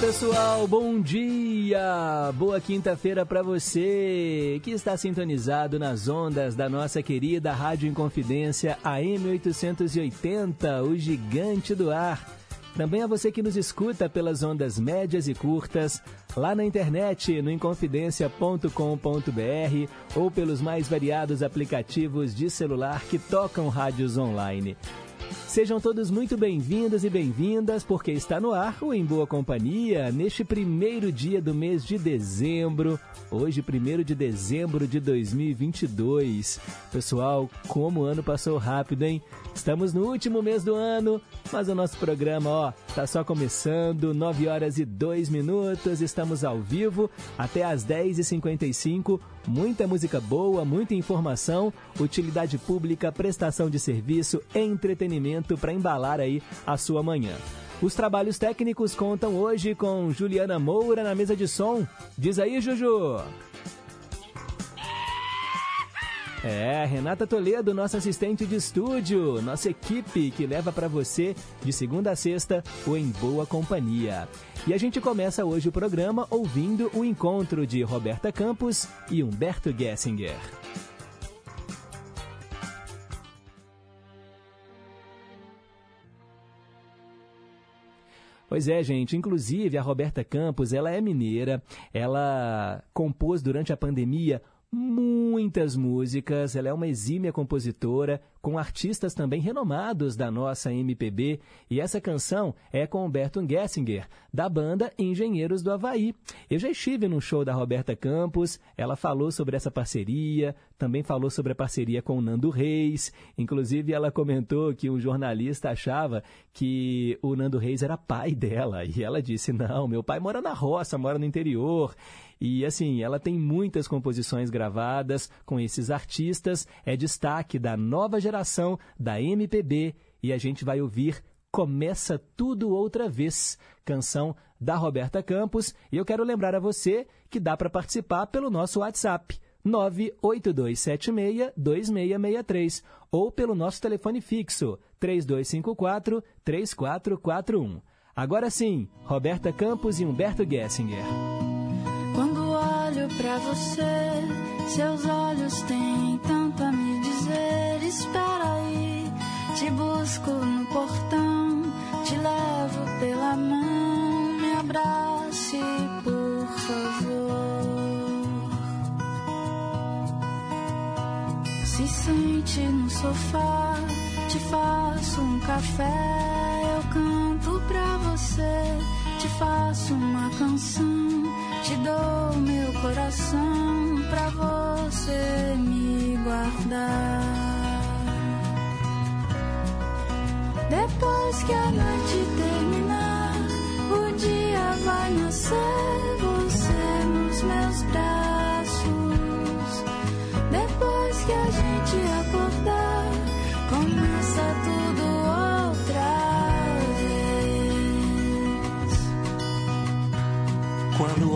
Pessoal, bom dia! Boa quinta-feira para você que está sintonizado nas ondas da nossa querida Rádio Inconfidência AM 880, o gigante do ar. Também a você que nos escuta pelas ondas médias e curtas, lá na internet, no inconfidencia.com.br ou pelos mais variados aplicativos de celular que tocam rádios online. Sejam todos muito bem-vindos e bem-vindas, porque está no ar o Em Boa Companhia, neste primeiro dia do mês de dezembro, hoje, primeiro de dezembro de 2022. Pessoal, como o ano passou rápido, hein? Estamos no último mês do ano, mas o nosso programa, ó, tá só começando, 9 horas e 2 minutos, estamos ao vivo até às 10h55. Muita música boa, muita informação, utilidade pública, prestação de serviço, entretenimento para embalar aí a sua manhã. Os trabalhos técnicos contam hoje com Juliana Moura na mesa de som. Diz aí, Juju! É, Renata Toledo, nossa assistente de estúdio, nossa equipe que leva para você de segunda a sexta o Em Boa Companhia. E a gente começa hoje o programa ouvindo o encontro de Roberta Campos e Humberto Gessinger. Pois é, gente. Inclusive, a Roberta Campos, ela é mineira. Ela compôs durante a pandemia muitas músicas. Ela é uma exímia compositora, com artistas também renomados da nossa MPB. E essa canção é com Humberto Gessinger, da banda Engenheiros do Havaí. Eu já estive num show da Roberta Campos, ela falou sobre essa parceria, também falou sobre a parceria com o Nando Reis. Inclusive, ela comentou que um jornalista achava que o Nando Reis era pai dela. E ela disse: Não, meu pai mora na roça, mora no interior. E assim, ela tem muitas composições gravadas com esses artistas, é destaque da nova geração da MPB e a gente vai ouvir Começa Tudo Outra Vez, canção da Roberta Campos. E eu quero lembrar a você que dá para participar pelo nosso WhatsApp. 982762663 ou pelo nosso telefone fixo 3254 3441. Agora sim, Roberta Campos e Humberto Gessinger. Para você, seus olhos têm tanto a me dizer. Espera aí, te busco no portão, te levo pela mão, me abrace, por favor. Se sente no sofá, te faço um café, eu canto pra você, te faço uma canção te dou meu coração pra você me guardar. Depois que a noite terminar, o dia vai nascer.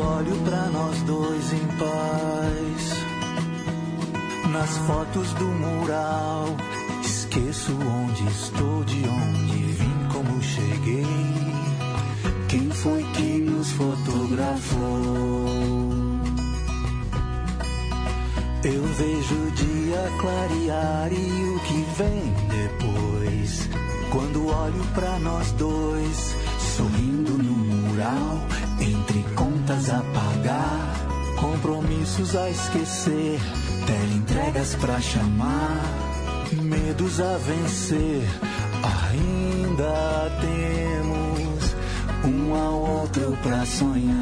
Olho pra nós dois em paz, nas fotos do mural, esqueço onde estou, de onde vim, como cheguei. Quem foi que nos fotografou? Eu vejo o dia clarear e o que vem depois. Quando olho pra nós dois, sorrindo no mural, contas a pagar, compromissos a esquecer, teleentregas pra chamar, medos a vencer. Ainda temos um ao outro pra sonhar.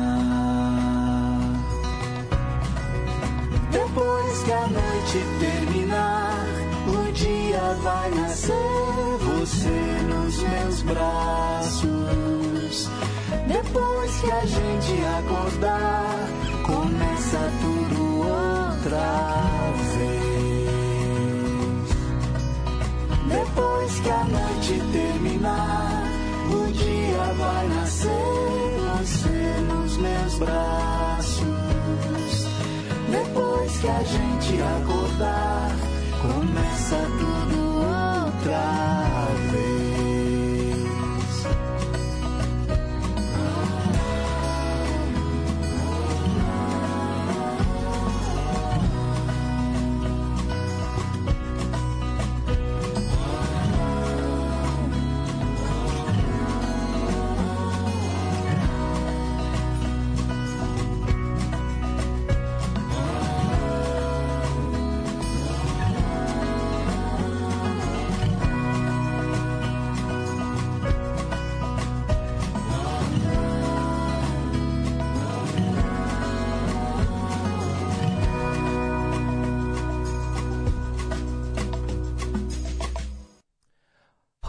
Depois que a noite terminar, vai nascer você nos meus braços. Depois que a gente acordar, começa tudo outra vez. Depois que a noite terminar, o dia vai nascer você nos meus braços. Depois que a gente acordar, começa tudo outra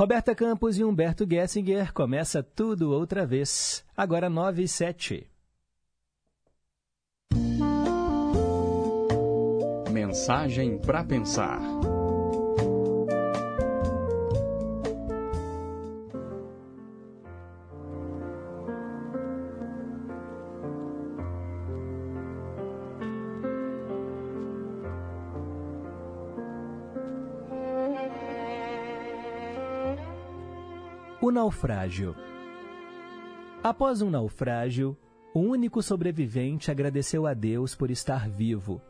Roberta Campos e Humberto Gessinger começa tudo outra vez. Agora 9 e 7. Mensagem para pensar. O naufrágio. Após um naufrágio, o único sobrevivente agradeceu a Deus por estar vivo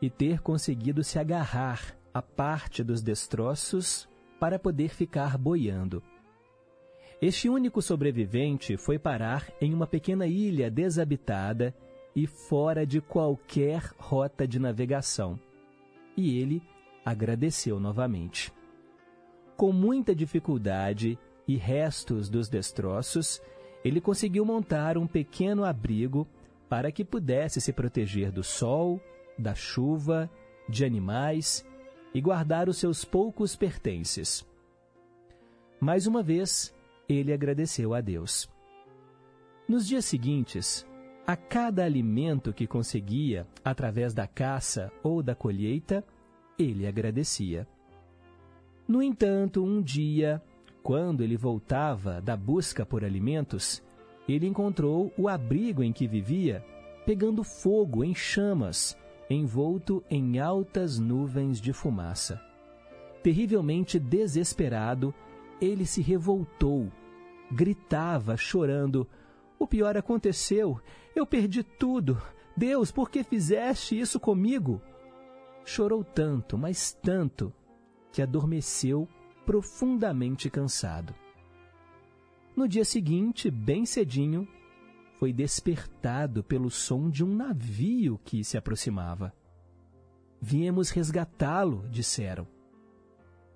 e ter conseguido se agarrar a parte dos destroços para poder ficar boiando. Este único sobrevivente foi parar em uma pequena ilha desabitada e fora de qualquer rota de navegação. E ele agradeceu novamente. Com muita dificuldade, e restos dos destroços, ele conseguiu montar um pequeno abrigo para que pudesse se proteger do sol, da chuva, de animais e guardar os seus poucos pertences. Mais uma vez, ele agradeceu a Deus. Nos dias seguintes, a cada alimento que conseguia através da caça ou da colheita, ele agradecia. No entanto, um dia quando ele voltava da busca por alimentos, ele encontrou o abrigo em que vivia pegando fogo em chamas, envolto em altas nuvens de fumaça. Terrivelmente desesperado, ele se revoltou, gritava, chorando: O pior aconteceu, eu perdi tudo. Deus, por que fizeste isso comigo? Chorou tanto, mas tanto, que adormeceu profundamente cansado. No dia seguinte, bem cedinho, foi despertado pelo som de um navio que se aproximava. Viemos resgatá-lo, disseram.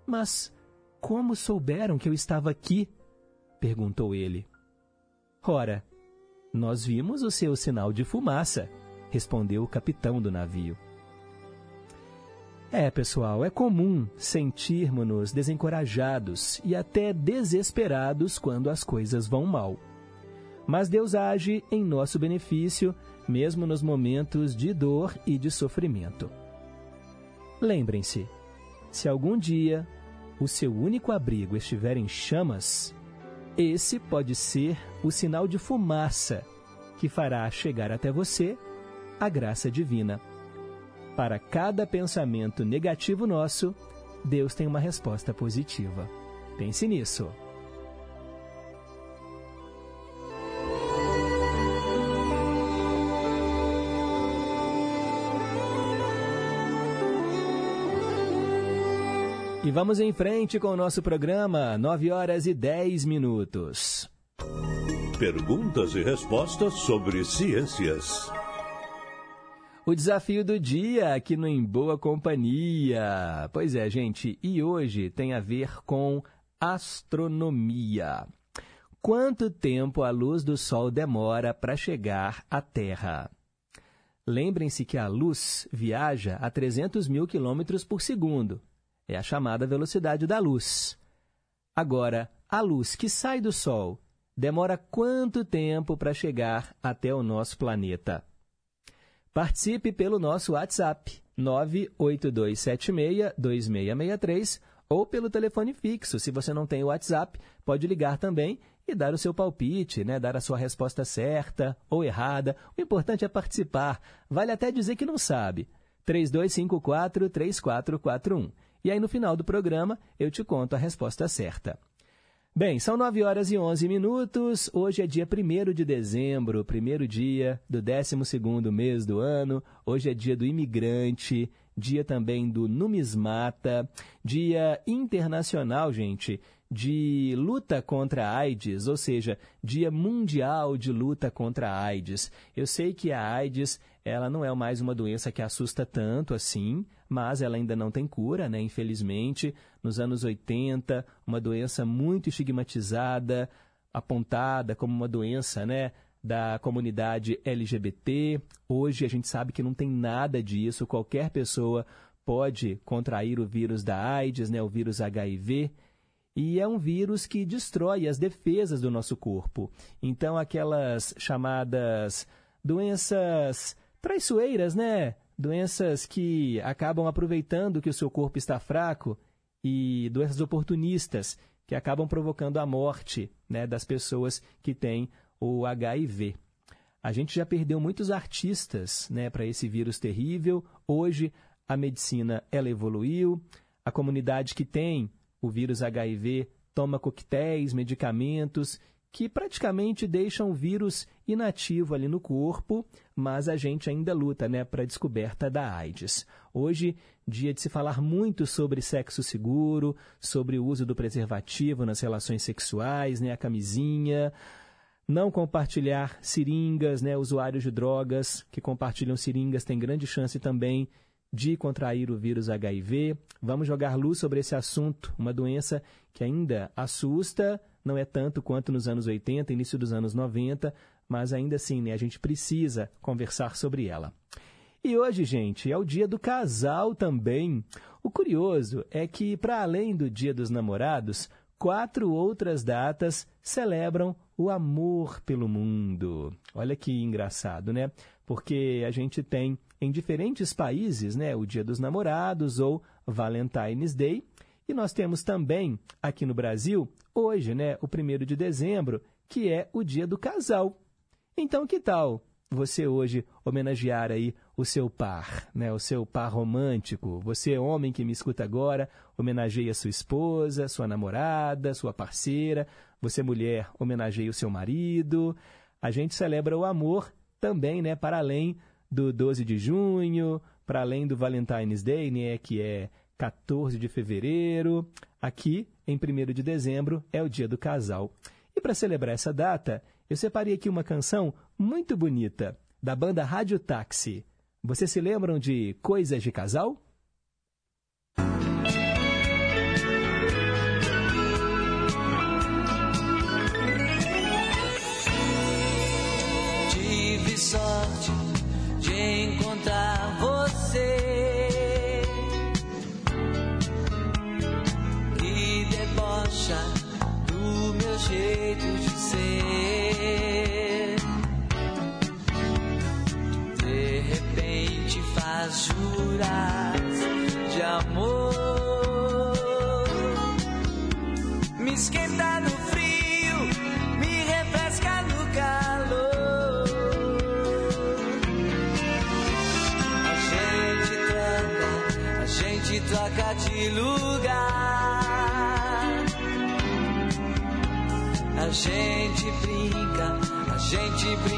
Mas como souberam que eu estava aqui? perguntou ele. Ora, nós vimos o seu sinal de fumaça, respondeu o capitão do navio. É, pessoal, é comum sentirmos-nos desencorajados e até desesperados quando as coisas vão mal. Mas Deus age em nosso benefício, mesmo nos momentos de dor e de sofrimento. Lembrem-se: se algum dia o seu único abrigo estiver em chamas, esse pode ser o sinal de fumaça que fará chegar até você a graça divina. Para cada pensamento negativo nosso, Deus tem uma resposta positiva. Pense nisso. E vamos em frente com o nosso programa, 9 horas e 10 minutos. Perguntas e respostas sobre ciências. O desafio do dia aqui no Em Boa Companhia. Pois é, gente, e hoje tem a ver com astronomia. Quanto tempo a luz do Sol demora para chegar à Terra? Lembrem-se que a luz viaja a 300 mil quilômetros por segundo. É a chamada velocidade da luz. Agora, a luz que sai do Sol demora quanto tempo para chegar até o nosso planeta? Participe pelo nosso WhatsApp 982762663 ou pelo telefone fixo. Se você não tem o WhatsApp, pode ligar também e dar o seu palpite, né? Dar a sua resposta certa ou errada. O importante é participar. Vale até dizer que não sabe. 3254-3441. E aí, no final do programa, eu te conto a resposta certa. Bem, são 9 horas e 11 minutos. Hoje é dia 1 de dezembro, primeiro dia do 12 mês do ano. Hoje é dia do imigrante, dia também do numismata, dia internacional, gente, de luta contra a AIDS, ou seja, Dia Mundial de Luta contra a AIDS. Eu sei que a AIDS ela não é mais uma doença que assusta tanto assim, mas ela ainda não tem cura, né? Infelizmente, nos anos 80, uma doença muito estigmatizada, apontada como uma doença, né? Da comunidade LGBT. Hoje a gente sabe que não tem nada disso. Qualquer pessoa pode contrair o vírus da AIDS, né? O vírus HIV. E é um vírus que destrói as defesas do nosso corpo. Então, aquelas chamadas doenças traiçoeiras, né? Doenças que acabam aproveitando que o seu corpo está fraco e doenças oportunistas que acabam provocando a morte né, das pessoas que têm o HIV. A gente já perdeu muitos artistas né, para esse vírus terrível. Hoje a medicina ela evoluiu. A comunidade que tem o vírus HIV toma coquetéis, medicamentos que praticamente deixam o vírus inativo ali no corpo, mas a gente ainda luta né, para a descoberta da AIDS. Hoje, dia de se falar muito sobre sexo seguro, sobre o uso do preservativo nas relações sexuais, né, a camisinha, não compartilhar seringas, né, usuários de drogas que compartilham seringas têm grande chance também de contrair o vírus HIV. Vamos jogar luz sobre esse assunto, uma doença que ainda assusta, não é tanto quanto nos anos 80, início dos anos 90, mas ainda assim, né, a gente precisa conversar sobre ela. E hoje, gente, é o dia do casal também. O curioso é que, para além do Dia dos Namorados, quatro outras datas celebram o amor pelo mundo. Olha que engraçado, né? Porque a gente tem em diferentes países, né, o Dia dos Namorados ou Valentine's Day, e nós temos também aqui no Brasil, hoje, né, o 1 de dezembro, que é o dia do casal. Então, que tal você hoje homenagear aí o seu par, né, o seu par romântico? Você, homem que me escuta agora, homenageia sua esposa, sua namorada, sua parceira. Você, mulher, homenageia o seu marido. A gente celebra o amor também, né, para além do 12 de junho, para além do Valentine's Day, né, que é 14 de fevereiro. Aqui, em 1 de dezembro, é o dia do casal. E para celebrar essa data, eu separei aqui uma canção muito bonita, da banda Rádio Táxi. Vocês se lembram de Coisas de Casal? Encontrar você. do meu jeito de ser. De repente faz jurar A gente brinca, a gente brinca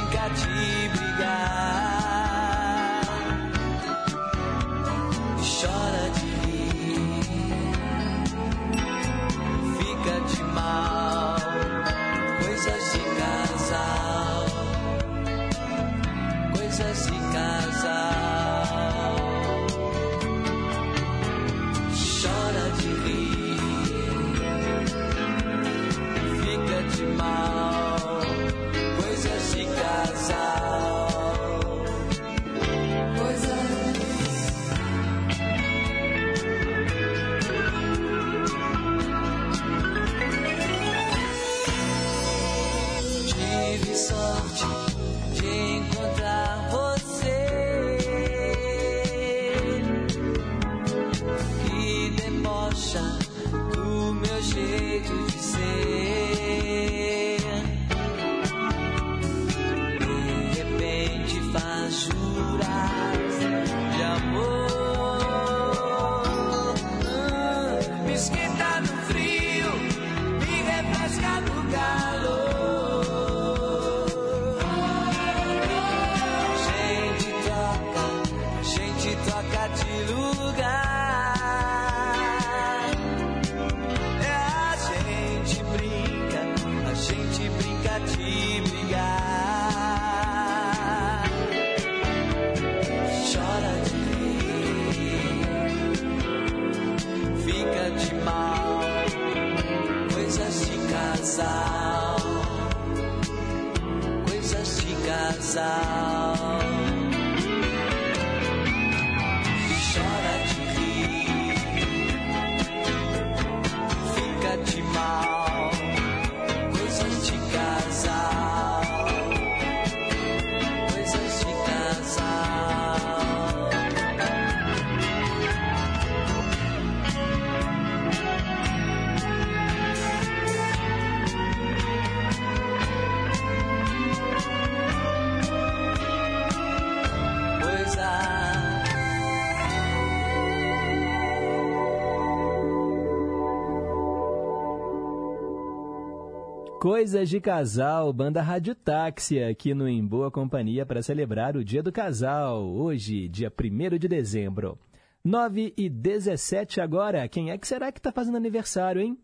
Coisas de Casal, banda Rádio Táxi, aqui no Em Boa Companhia para celebrar o Dia do Casal, hoje, dia 1 de dezembro. 9 e 17 agora. Quem é que será que está fazendo aniversário, hein?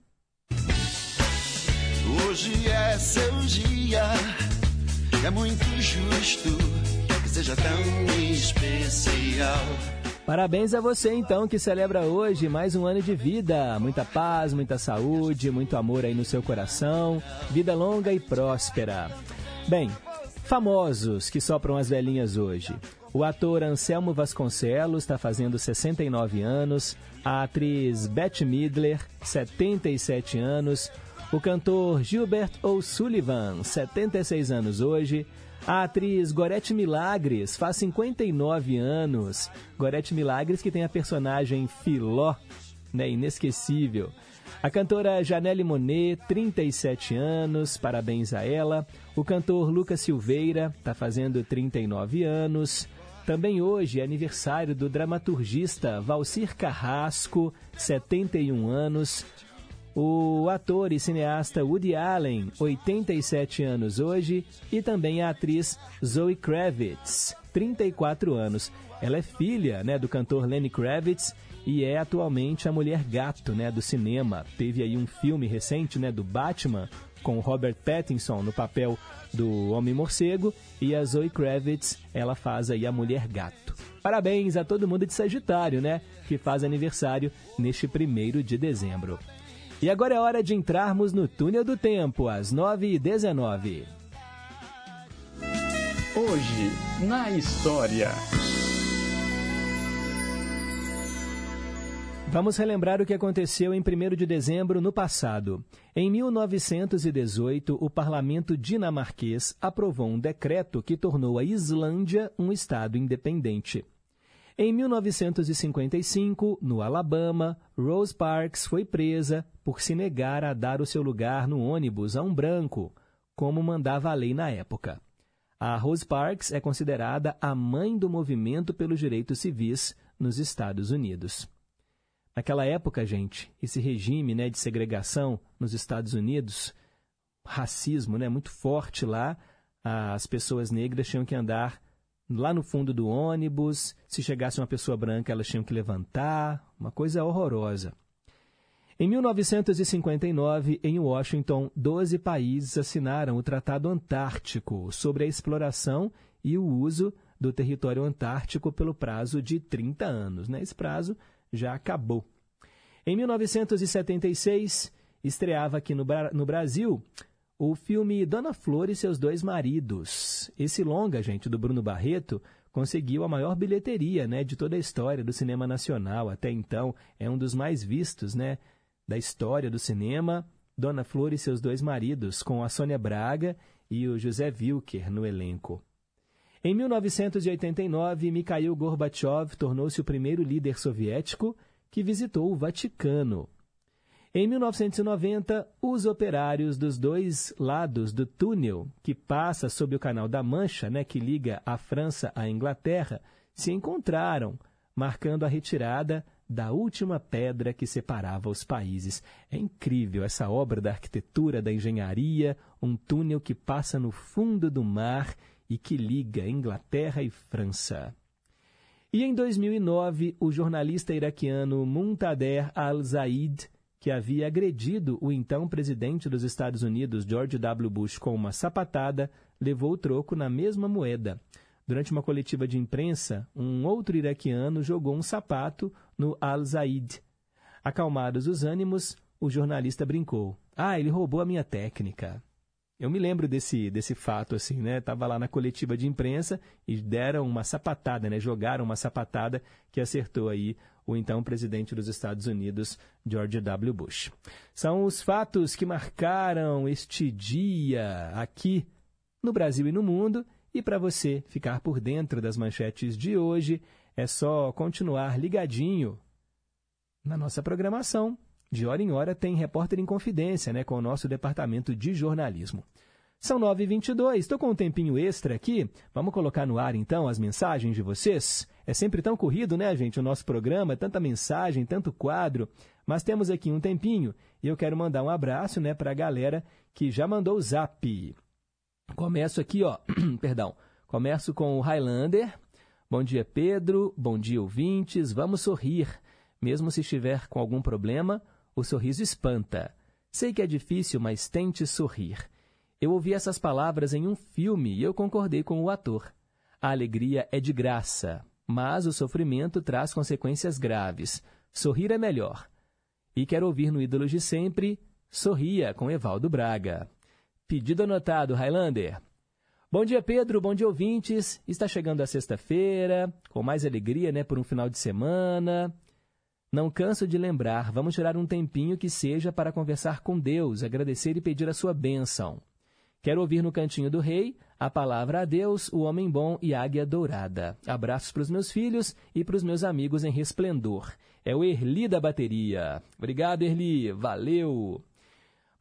Hoje é seu dia, é muito justo que seja tão especial. Parabéns a você então que celebra hoje mais um ano de vida. Muita paz, muita saúde, muito amor aí no seu coração. Vida longa e próspera. Bem, famosos que sopram as velhinhas hoje. O ator Anselmo Vasconcelos está fazendo 69 anos. A atriz Beth Midler, 77 anos. O cantor Gilbert O'Sullivan, 76 anos hoje. A atriz Gorete Milagres faz 59 anos. Gorete Milagres que tem a personagem Filó, né, inesquecível. A cantora Janelle Monet, 37 anos, parabéns a ela. O cantor Lucas Silveira está fazendo 39 anos. Também hoje é aniversário do dramaturgista Valcir Carrasco, 71 anos. O ator e cineasta Woody Allen, 87 anos hoje, e também a atriz Zoe Kravitz, 34 anos. Ela é filha né, do cantor Lenny Kravitz e é atualmente a mulher gato né, do cinema. Teve aí um filme recente né, do Batman com Robert Pattinson no papel do Homem-Morcego e a Zoe Kravitz, ela faz aí a mulher gato. Parabéns a todo mundo de Sagitário, né, que faz aniversário neste primeiro de dezembro. E agora é hora de entrarmos no túnel do tempo, às 9h19. Hoje, na história. Vamos relembrar o que aconteceu em 1 de dezembro no passado. Em 1918, o parlamento dinamarquês aprovou um decreto que tornou a Islândia um estado independente. Em 1955, no Alabama, Rose Parks foi presa por se negar a dar o seu lugar no ônibus a um branco, como mandava a lei na época. A Rose Parks é considerada a mãe do movimento pelos direitos civis nos Estados Unidos. Naquela época, gente, esse regime né, de segregação nos Estados Unidos, racismo né, muito forte lá, as pessoas negras tinham que andar lá no fundo do ônibus, se chegasse uma pessoa branca, elas tinham que levantar, uma coisa horrorosa. Em 1959, em Washington, 12 países assinaram o Tratado Antártico sobre a exploração e o uso do território antártico pelo prazo de 30 anos. Né? Esse prazo já acabou. Em 1976, estreava aqui no, no Brasil o filme Dona Flor e seus dois maridos. Esse longa, gente, do Bruno Barreto, conseguiu a maior bilheteria, né, de toda a história do cinema nacional até então, é um dos mais vistos, né, da história do cinema. Dona Flor e seus dois maridos, com a Sônia Braga e o José Wilker no elenco. Em 1989, Mikhail Gorbachev tornou-se o primeiro líder soviético que visitou o Vaticano. Em 1990, os operários dos dois lados do túnel que passa sob o Canal da Mancha, né, que liga a França à Inglaterra, se encontraram, marcando a retirada da última pedra que separava os países. É incrível essa obra da arquitetura, da engenharia, um túnel que passa no fundo do mar e que liga Inglaterra e França. E em 2009, o jornalista iraquiano Muntader al-Zaid que havia agredido o então presidente dos Estados Unidos, George W. Bush, com uma sapatada, levou o troco na mesma moeda. Durante uma coletiva de imprensa, um outro iraquiano jogou um sapato no Al-Zaid. Acalmados os ânimos, o jornalista brincou: Ah, ele roubou a minha técnica. Eu me lembro desse, desse fato, assim, né? Estava lá na coletiva de imprensa e deram uma sapatada, né? Jogaram uma sapatada que acertou aí o então presidente dos Estados Unidos, George W. Bush. São os fatos que marcaram este dia aqui no Brasil e no mundo. E para você ficar por dentro das manchetes de hoje, é só continuar ligadinho na nossa programação. De hora em hora tem Repórter em Confidência, né, com o nosso departamento de jornalismo. São 9h22, estou com um tempinho extra aqui. Vamos colocar no ar então as mensagens de vocês? É sempre tão corrido, né, gente, o nosso programa, tanta mensagem, tanto quadro. Mas temos aqui um tempinho e eu quero mandar um abraço né, para a galera que já mandou o zap. Começo aqui, ó, perdão, começo com o Highlander. Bom dia, Pedro. Bom dia, ouvintes. Vamos sorrir. Mesmo se estiver com algum problema, o sorriso espanta. Sei que é difícil, mas tente sorrir. Eu ouvi essas palavras em um filme e eu concordei com o ator. A alegria é de graça, mas o sofrimento traz consequências graves. Sorrir é melhor. E quero ouvir no Ídolos de Sempre, Sorria, com Evaldo Braga. Pedido anotado, Highlander. Bom dia, Pedro. Bom dia, ouvintes. Está chegando a sexta-feira, com mais alegria, né, por um final de semana. Não canso de lembrar, vamos tirar um tempinho que seja para conversar com Deus, agradecer e pedir a sua bênção. Quero ouvir no Cantinho do Rei a palavra a Deus, o homem bom e águia dourada. Abraços para os meus filhos e para os meus amigos em resplendor. É o Erli da bateria. Obrigado, Erli. Valeu.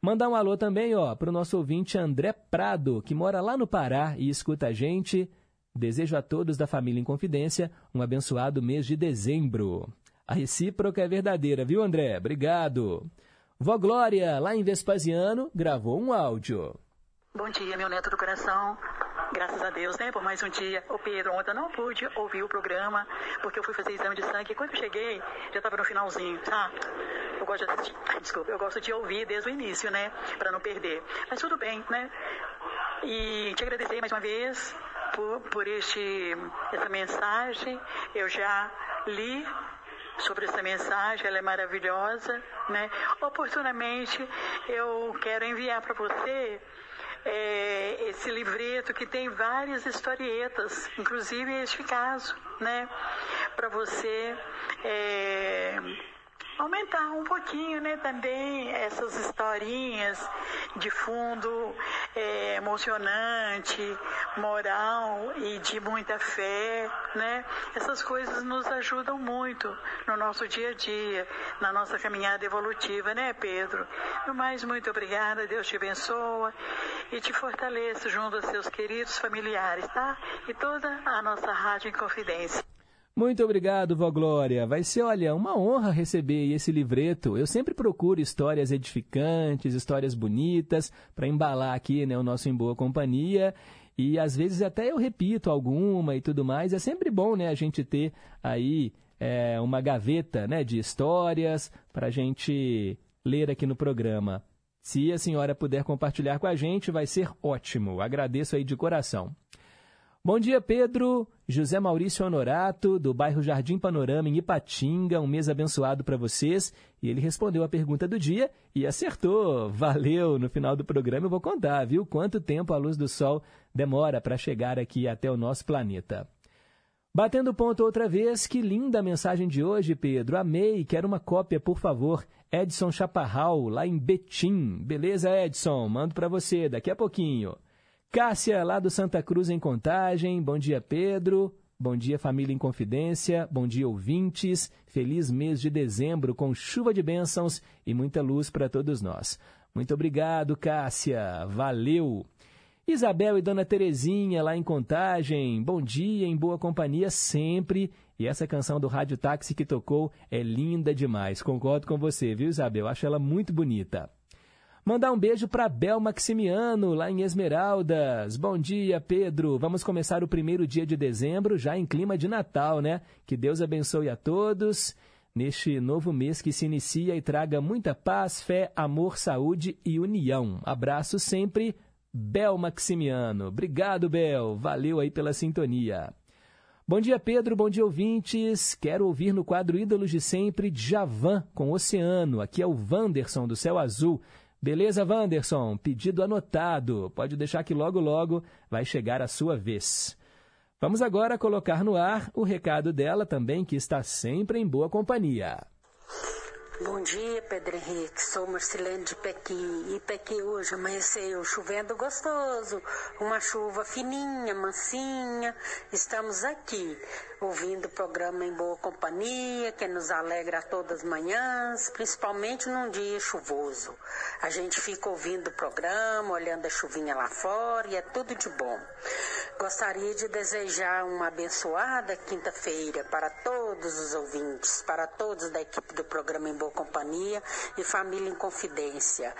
Mandar um alô também ó, para o nosso ouvinte André Prado, que mora lá no Pará e escuta a gente. Desejo a todos da família em Confidência um abençoado mês de dezembro. A recíproca é verdadeira, viu, André? Obrigado. Vó Glória, lá em Vespasiano, gravou um áudio. Bom dia, meu neto do coração. Graças a Deus, né, por mais um dia. Ô Pedro, ontem não pude ouvir o programa, porque eu fui fazer exame de sangue e quando eu cheguei, já estava no finalzinho, tá? Eu gosto de assistir, desculpa, eu gosto de ouvir desde o início, né, para não perder. Mas tudo bem, né? E te agradecer mais uma vez por, por este, essa mensagem. Eu já li sobre essa mensagem, ela é maravilhosa, né? Oportunamente eu quero enviar para você é, esse livreto que tem várias historietas, inclusive este caso, né? Para você é, aumentar um pouquinho, né? Também essas historinhas de fundo é, emocionante, moral e de muita fé, né? Essas coisas nos ajudam muito no nosso dia a dia, na nossa caminhada evolutiva, né, Pedro? No mais, muito obrigada, Deus te abençoa e te fortaleça junto aos seus queridos familiares, tá? E toda a nossa Rádio Inconfidência. Muito obrigado, Vó Glória. Vai ser, olha, uma honra receber esse livreto. Eu sempre procuro histórias edificantes, histórias bonitas, para embalar aqui né, o nosso Em Boa Companhia. E às vezes até eu repito alguma e tudo mais. É sempre bom né, a gente ter aí é, uma gaveta né, de histórias para a gente ler aqui no programa. Se a senhora puder compartilhar com a gente, vai ser ótimo. Agradeço aí de coração. Bom dia, Pedro. José Maurício Honorato, do bairro Jardim Panorama, em Ipatinga. Um mês abençoado para vocês. E ele respondeu a pergunta do dia e acertou. Valeu! No final do programa eu vou contar, viu? Quanto tempo a luz do sol demora para chegar aqui até o nosso planeta. Batendo ponto outra vez, que linda a mensagem de hoje, Pedro. Amei, quero uma cópia, por favor. Edson Chaparral, lá em Betim. Beleza, Edson? Mando para você daqui a pouquinho. Cássia, lá do Santa Cruz, em Contagem. Bom dia, Pedro. Bom dia, família em confidência. Bom dia, ouvintes. Feliz mês de dezembro com chuva de bênçãos e muita luz para todos nós. Muito obrigado, Cássia. Valeu. Isabel e Dona Terezinha, lá em Contagem. Bom dia, em boa companhia sempre. E essa canção do Rádio Táxi que tocou é linda demais. Concordo com você, viu, Isabel? Acho ela muito bonita. Mandar um beijo para Bel Maximiano, lá em Esmeraldas. Bom dia, Pedro. Vamos começar o primeiro dia de dezembro, já em clima de Natal, né? Que Deus abençoe a todos neste novo mês que se inicia e traga muita paz, fé, amor, saúde e união. Abraço sempre, Bel Maximiano. Obrigado, Bel. Valeu aí pela sintonia. Bom dia, Pedro. Bom dia, ouvintes. Quero ouvir no quadro Ídolos de Sempre, Javan, com Oceano. Aqui é o Wanderson, do Céu Azul. Beleza, Wanderson? Pedido anotado. Pode deixar que logo, logo vai chegar a sua vez. Vamos agora colocar no ar o recado dela também, que está sempre em boa companhia. Bom dia, Pedro Henrique. Sou Marcelene de Pequi. E Pequi hoje amanheceu chovendo gostoso, uma chuva fininha, mansinha. Estamos aqui ouvindo o programa em boa companhia, que nos alegra todas as manhãs, principalmente num dia chuvoso. A gente fica ouvindo o programa, olhando a chuvinha lá fora e é tudo de bom. Gostaria de desejar uma abençoada quinta-feira para todos os ouvintes, para todos da equipe do programa Em Boa Companhia e Família em Confidência.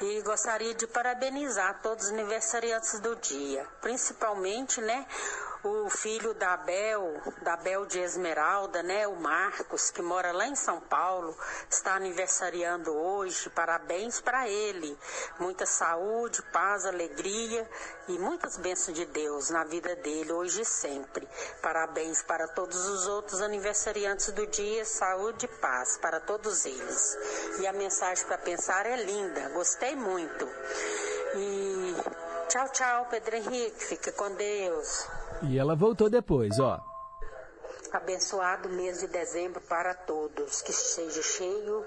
E gostaria de parabenizar todos os aniversariantes do dia, principalmente, né, o filho da Abel, da Abel de Esmeralda, né, o Marcos, que mora lá em São Paulo, está aniversariando hoje. Parabéns para ele. Muita saúde, paz, alegria e muitas bênçãos de Deus na vida dele hoje e sempre. Parabéns para todos os outros aniversariantes do dia, saúde e paz para todos eles. E a mensagem para pensar é linda, gostei muito. E tchau, tchau, Pedro Henrique, fica com Deus. E ela voltou depois, ó. Abençoado mês de dezembro para todos, que seja cheio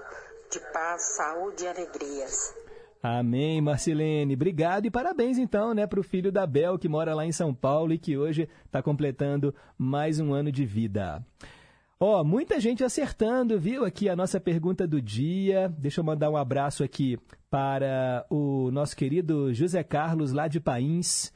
de paz, saúde e alegrias. Amém, Marcilene. Obrigado e parabéns então, né, para o filho da Bel que mora lá em São Paulo e que hoje está completando mais um ano de vida. Ó, muita gente acertando, viu? Aqui a nossa pergunta do dia. Deixa eu mandar um abraço aqui para o nosso querido José Carlos lá de Pains.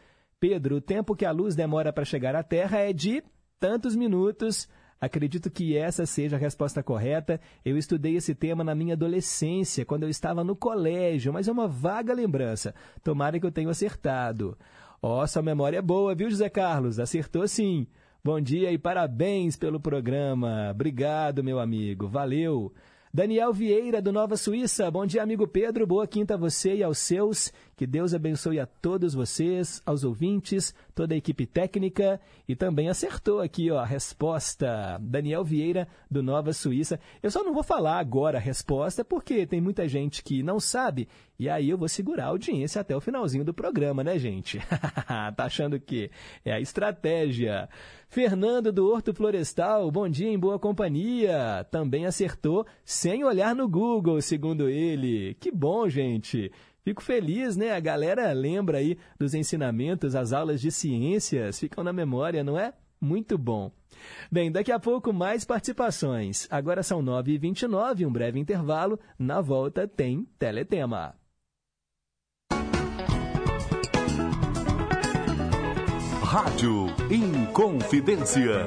Pedro, o tempo que a luz demora para chegar à Terra é de tantos minutos. Acredito que essa seja a resposta correta. Eu estudei esse tema na minha adolescência, quando eu estava no colégio, mas é uma vaga lembrança. Tomara que eu tenha acertado. Ó, oh, sua memória é boa, viu, José Carlos? Acertou sim. Bom dia e parabéns pelo programa. Obrigado, meu amigo. Valeu. Daniel Vieira, do Nova Suíça. Bom dia, amigo Pedro. Boa quinta a você e aos seus. Que Deus abençoe a todos vocês, aos ouvintes, toda a equipe técnica. E também acertou aqui ó, a resposta. Daniel Vieira, do Nova Suíça. Eu só não vou falar agora a resposta, porque tem muita gente que não sabe. E aí eu vou segurar a audiência até o finalzinho do programa, né, gente? tá achando que é a estratégia. Fernando do Horto Florestal, bom dia em boa companhia. Também acertou sem olhar no Google, segundo ele. Que bom, gente. Fico feliz, né? A galera lembra aí dos ensinamentos, as aulas de ciências, ficam na memória, não é? Muito bom. Bem, daqui a pouco mais participações. Agora são 9h29, um breve intervalo. Na volta tem Teletema. Rádio Inconfidência.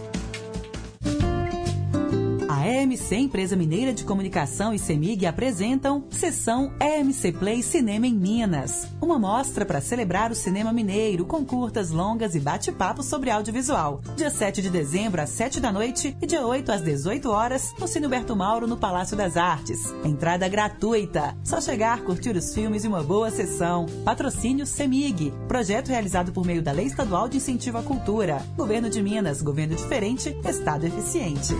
A EMC, Empresa Mineira de Comunicação e CEMIG apresentam Sessão EMC Play Cinema em Minas. Uma mostra para celebrar o cinema mineiro com curtas, longas e bate-papo sobre audiovisual. Dia 7 de dezembro às 7 da noite e dia 8 às 18 horas no Cine Mauro no Palácio das Artes. Entrada gratuita. Só chegar, curtir os filmes e uma boa sessão. Patrocínio CEMIG. Projeto realizado por meio da Lei Estadual de Incentivo à Cultura. Governo de Minas, governo diferente, Estado eficiente.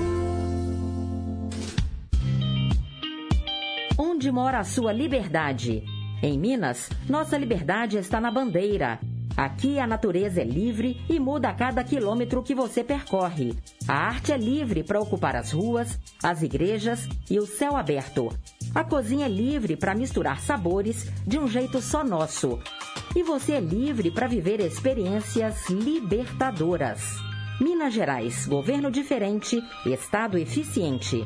Onde mora a sua liberdade? Em Minas, nossa liberdade está na bandeira. Aqui a natureza é livre e muda a cada quilômetro que você percorre. A arte é livre para ocupar as ruas, as igrejas e o céu aberto. A cozinha é livre para misturar sabores de um jeito só nosso. E você é livre para viver experiências libertadoras. Minas Gerais, governo diferente, estado eficiente.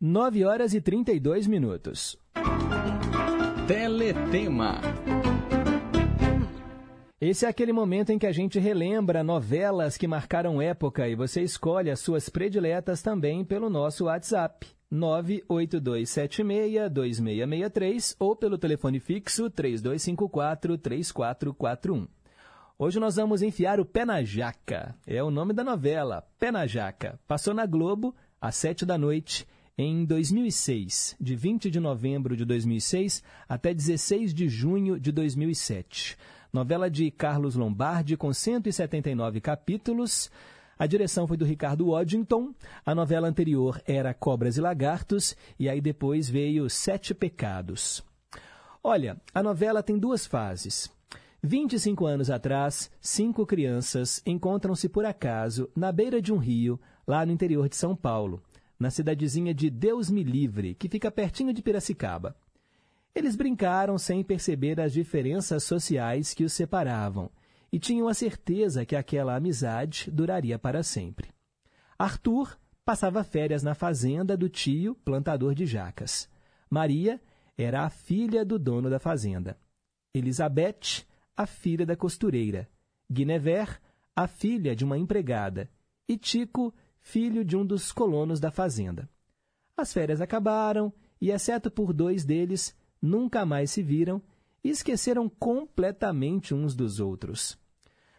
9 horas e 32 minutos. Teletema. Esse é aquele momento em que a gente relembra novelas que marcaram época e você escolhe as suas prediletas também pelo nosso WhatsApp. 98276-2663 ou pelo telefone fixo 3254-3441. Hoje nós vamos enfiar o Pé na Jaca. É o nome da novela, Pé na Jaca. Passou na Globo às sete da noite em 2006, de 20 de novembro de 2006 até 16 de junho de 2007. Novela de Carlos Lombardi com 179 capítulos. A direção foi do Ricardo Waddington. A novela anterior era Cobras e Lagartos e aí depois veio Sete Pecados. Olha, a novela tem duas fases. 25 anos atrás, cinco crianças encontram-se por acaso na beira de um rio, lá no interior de São Paulo, na cidadezinha de Deus Me Livre, que fica pertinho de Piracicaba. Eles brincaram sem perceber as diferenças sociais que os separavam e tinham a certeza que aquela amizade duraria para sempre. Arthur passava férias na fazenda do tio, plantador de jacas. Maria era a filha do dono da fazenda. Elizabeth, a filha da costureira. Guinevere, a filha de uma empregada. E Tico, filho de um dos colonos da fazenda. As férias acabaram e, exceto por dois deles, nunca mais se viram e esqueceram completamente uns dos outros.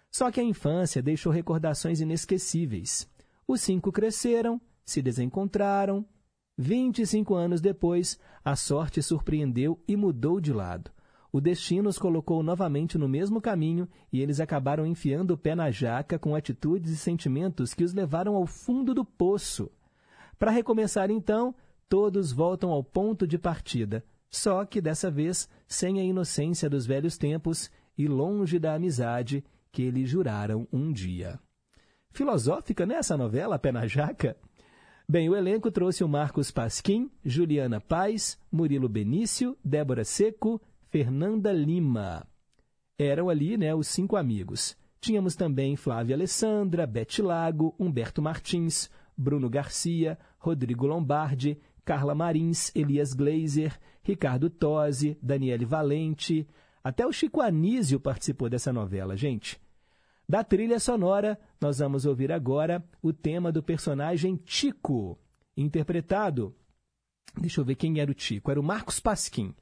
Só que a infância deixou recordações inesquecíveis. Os cinco cresceram, se desencontraram. 25 anos depois, a sorte surpreendeu e mudou de lado. O destino os colocou novamente no mesmo caminho e eles acabaram enfiando o pé na jaca com atitudes e sentimentos que os levaram ao fundo do poço. Para recomeçar então, todos voltam ao ponto de partida, só que dessa vez sem a inocência dos velhos tempos e longe da amizade que eles juraram um dia. Filosófica nessa novela, Pé na Jaca? Bem, o elenco trouxe o Marcos Pasquim, Juliana Paz, Murilo Benício, Débora Seco, Fernanda Lima. Eram ali né, os cinco amigos. Tínhamos também Flávia Alessandra, Bete Lago, Humberto Martins, Bruno Garcia, Rodrigo Lombardi, Carla Marins, Elias Glazer, Ricardo Tosi, Daniele Valente. Até o Chico Anísio participou dessa novela, gente. Da trilha sonora, nós vamos ouvir agora o tema do personagem Tico, interpretado. Deixa eu ver quem era o Tico. Era o Marcos Pasquim.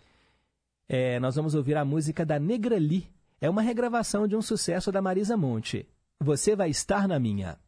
É, nós vamos ouvir a música da Negra Lee. É uma regravação de um sucesso da Marisa Monte. Você vai estar na minha.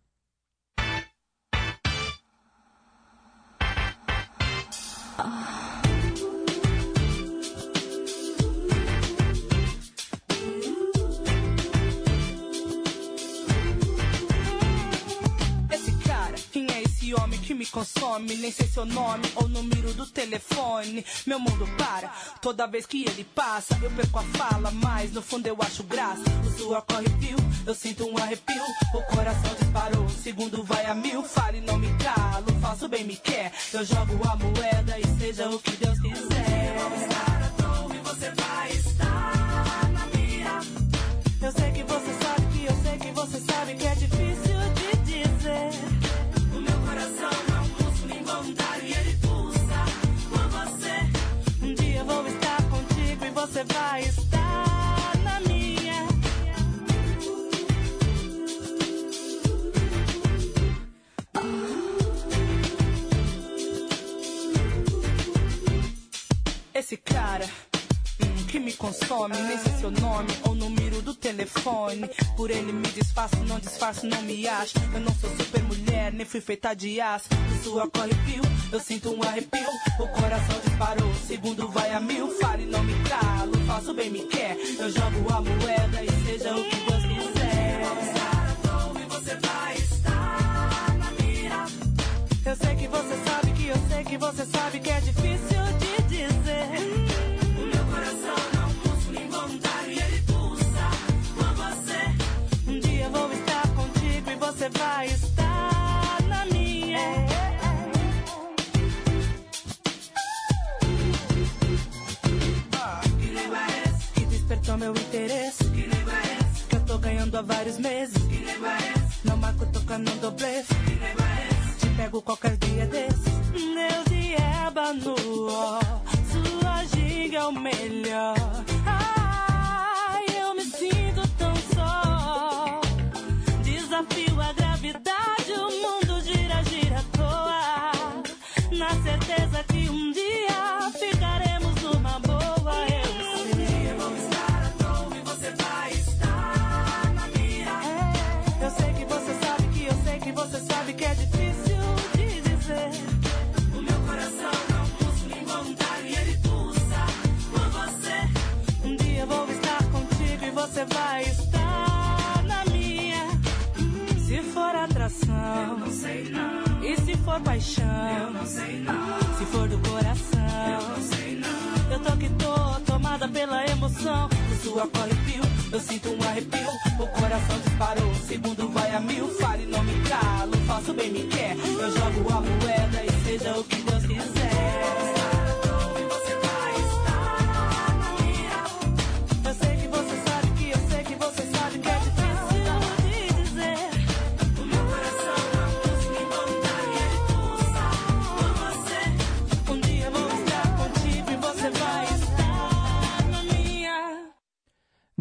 Homem que me consome? Nem sei seu nome ou número do telefone. Meu mundo para toda vez que ele passa. Eu perco a fala, mas no fundo eu acho graça. O suor corre fio, eu sinto um arrepio. O coração disparou, o segundo vai a mil. Fale, não me calo, faço bem me quer. Eu jogo a moeda e seja o que Deus quiser. Eu vou estar à toa e você vai estar na minha. Eu sei que você sabe que eu sei que você sabe que é difícil você vai estar na minha. Esse cara que me consome, nem sei seu nome ou número do telefone. Por ele me disfarço, não disfarço, não me acho. Eu não sou super mulher, nem fui feita de aço. O suor corre fio, eu sinto um arrepio. O coração disparou, segundo vai a mil. Fale, não me calo, faço bem me quer. Eu jogo a moeda e seja o que Deus quiser. E você vai estar na mira. Eu sei que você sabe que eu sei que você sabe que é difícil de dizer. Você vai estar na minha. Ah, Que despertou meu interesse. Que eu tô ganhando há vários meses. Não marco tocando doblês. Te pego qualquer dia desses. Deus de ébano, ó, sua ginga é o melhor. Desafio a gravidade, o mundo gira, gira à toa. Na certeza que um dia ficaremos numa boa. Eu sei. Vou estar à toa e você vai estar na minha. Eu sei que você sabe que eu sei que você sabe que é difícil de dizer. O meu coração não pulsa involuntário e ele pulsa por você. Um dia vou estar contigo e você vai estar sei não. E se for paixão, eu não sei não. Se for do coração, eu não sei não. Eu tô que tô tomada pela emoção. Do sua corre fio, eu sinto um arrepio. O coração disparou, o segundo vai a mil. Fale, não me calo, faço bem me quer. Eu jogo a moeda e seja o que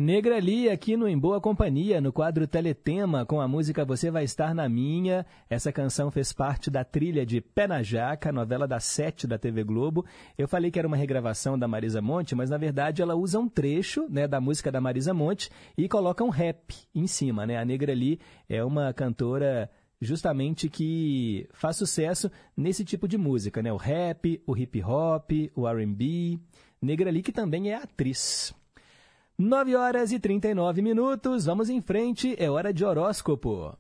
Negra Lee aqui no Em Boa Companhia, no quadro Teletema, com a música Você Vai Estar na Minha. Essa canção fez parte da trilha de Pé na Jaca, novela das sete da TV Globo. Eu falei que era uma regravação da Marisa Monte, mas na verdade ela usa um trecho né, da música da Marisa Monte e coloca um rap em cima. Né? A Negra Lee é uma cantora justamente que faz sucesso nesse tipo de música, né? O rap, o hip hop, o R&B. Negra Lee que também é atriz. 9 horas e 39 minutos, vamos em frente, é hora de horóscopo.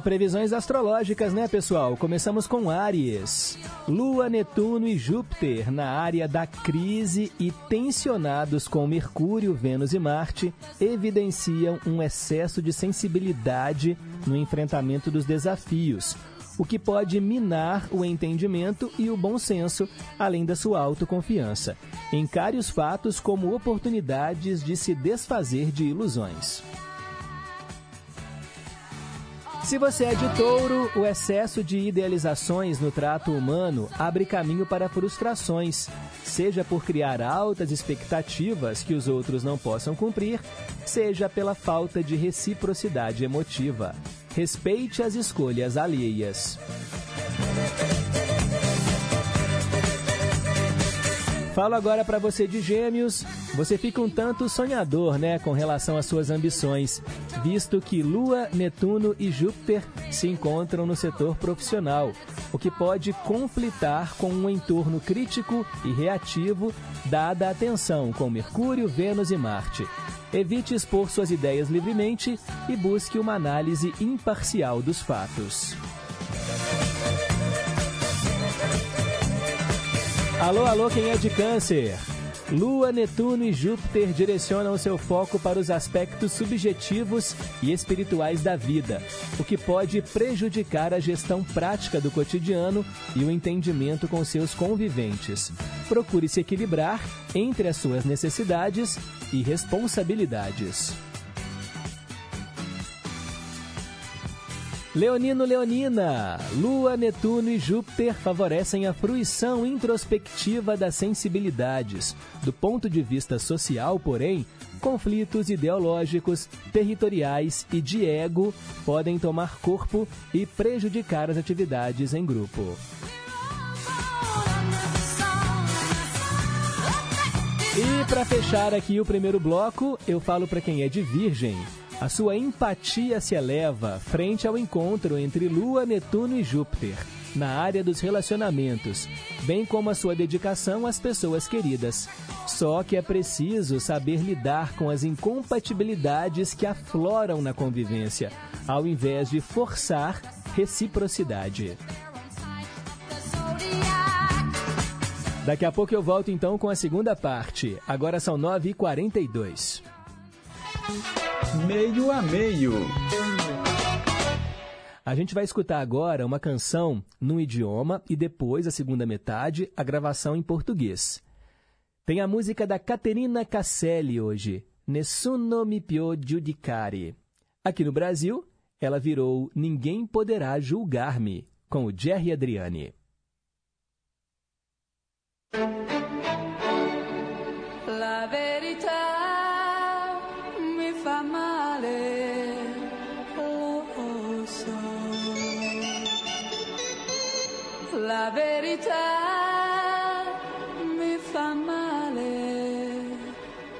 Previsões astrológicas, né, pessoal? Começamos com Áries. Lua, Netuno e Júpiter na área da crise e tensionados com Mercúrio, Vênus e Marte evidenciam um excesso de sensibilidade no enfrentamento dos desafios, o que pode minar o entendimento e o bom senso, além da sua autoconfiança. Encare os fatos como oportunidades de se desfazer de ilusões. Se você é de touro, o excesso de idealizações no trato humano abre caminho para frustrações, seja por criar altas expectativas que os outros não possam cumprir, seja pela falta de reciprocidade emotiva. Respeite as escolhas alheias. Falo agora para você de Gêmeos. Você fica um tanto sonhador, né, com relação às suas ambições, visto que Lua, Netuno e Júpiter se encontram no setor profissional, o que pode conflitar com um entorno crítico e reativo, dada a tensão com Mercúrio, Vênus e Marte. Evite expor suas ideias livremente e busque uma análise imparcial dos fatos. Alô, alô, quem é de câncer? Lua, Netuno e Júpiter direcionam seu foco para os aspectos subjetivos e espirituais da vida, o que pode prejudicar a gestão prática do cotidiano e o entendimento com seus conviventes. Procure se equilibrar entre as suas necessidades e responsabilidades. Leonino Leonina, Lua, Netuno e Júpiter favorecem a fruição introspectiva das sensibilidades. Do ponto de vista social, porém, conflitos ideológicos, territoriais e de ego podem tomar corpo e prejudicar as atividades em grupo. E para fechar aqui o primeiro bloco, eu falo para quem é de Virgem. A sua empatia se eleva frente ao encontro entre Lua, Netuno e Júpiter, na área dos relacionamentos, bem como a sua dedicação às pessoas queridas. Só que é preciso saber lidar com as incompatibilidades que afloram na convivência, ao invés de forçar reciprocidade. Daqui a pouco eu volto então com a segunda parte. Agora são 9h42. Meio a meio. A gente vai escutar agora uma canção num idioma e depois, a segunda metade, a gravação em português. Tem a música da Caterina Casselli hoje, Nessuno mi più giudicare. Aqui no Brasil, ela virou Ninguém Poderá Julgar-me, com o Jerry Adriani. La verità fa male, lo so. La verità mi fa male,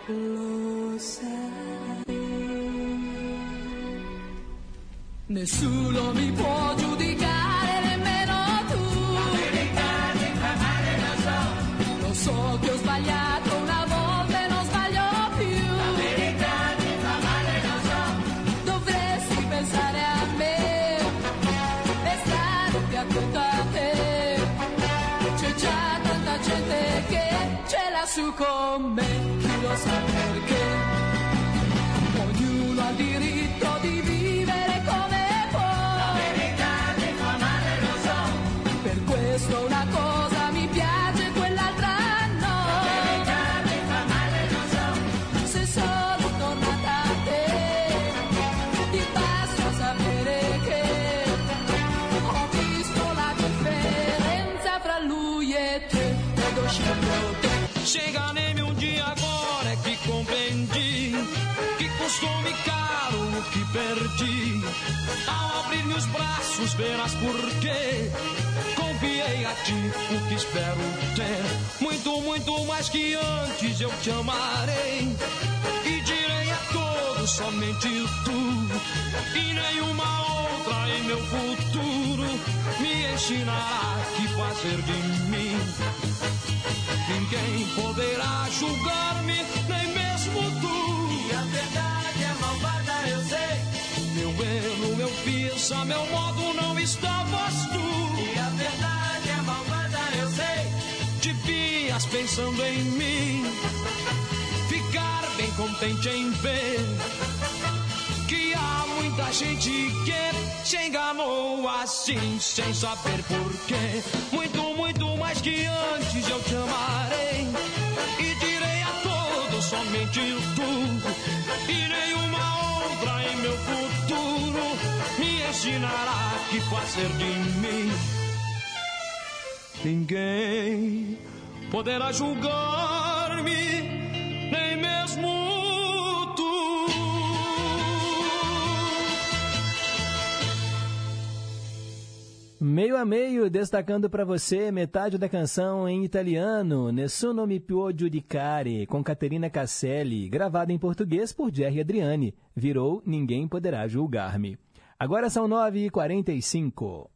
lo sai. Nessuno mi può casa. Verás por quê. Confiei a ti o que espero ter. Muito, muito mais que antes eu te amarei. E direi a todos somente tu. E nenhuma outra em meu futuro me ensinará que fazer de mim. Ninguém poderá julgar-me, nem mesmo tu. E a verdade é malvada, eu sei. Meu erro eu fiz, a meu modo estavas tu. E a verdade é malvada, eu sei. Devias pensando em mim, ficar bem contente em ver que há muita gente que te enganou assim, sem saber porquê. Muito, muito mais que antes eu te amarei. Ensinará que fazer de mim. Ninguém poderá julgar-me, nem mesmo tu. Meio a meio, destacando para você metade da canção em italiano, Nessuno mi può giudicare, com Caterina Casselli, gravada em português por Jerry Adriani. Virou Ninguém Poderá Julgar-me. Agora são 9h45.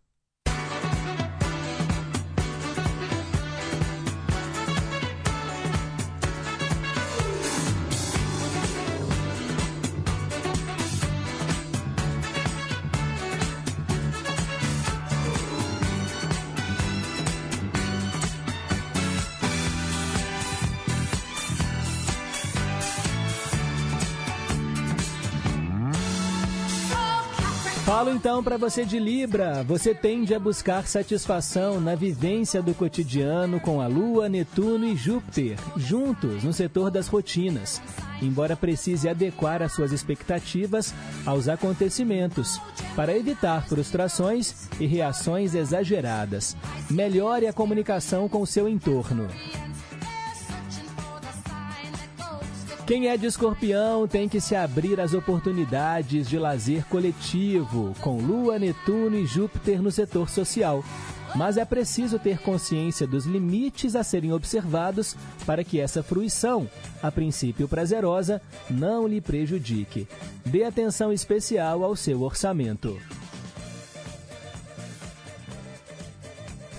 Falo então para você de Libra. Você tende a buscar satisfação na vivência do cotidiano com a Lua, Netuno e Júpiter, juntos no setor das rotinas. Embora precise adequar as suas expectativas aos acontecimentos, para evitar frustrações e reações exageradas. Melhore a comunicação com o seu entorno. Quem é de escorpião tem que se abrir às oportunidades de lazer coletivo, com Lua, Netuno e Júpiter no setor social. Mas é preciso ter consciência dos limites a serem observados para que essa fruição, a princípio prazerosa, não lhe prejudique. Dê atenção especial ao seu orçamento.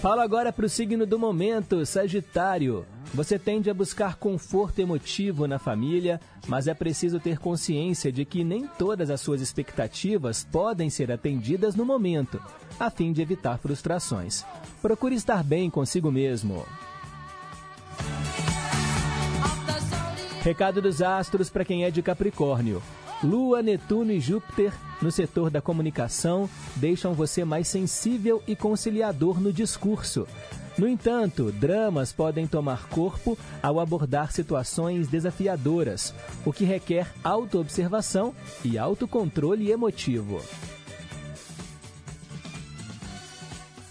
Falo agora para o signo do momento, Sagitário. Você tende a buscar conforto emotivo na família, mas é preciso ter consciência de que nem todas as suas expectativas podem ser atendidas no momento, a fim de evitar frustrações. Procure estar bem consigo mesmo. Recado dos astros para quem é de Capricórnio. Lua, Netuno e Júpiter, no setor da comunicação, deixam você mais sensível e conciliador no discurso. No entanto, dramas podem tomar corpo ao abordar situações desafiadoras, o que requer autoobservação e autocontrole emotivo.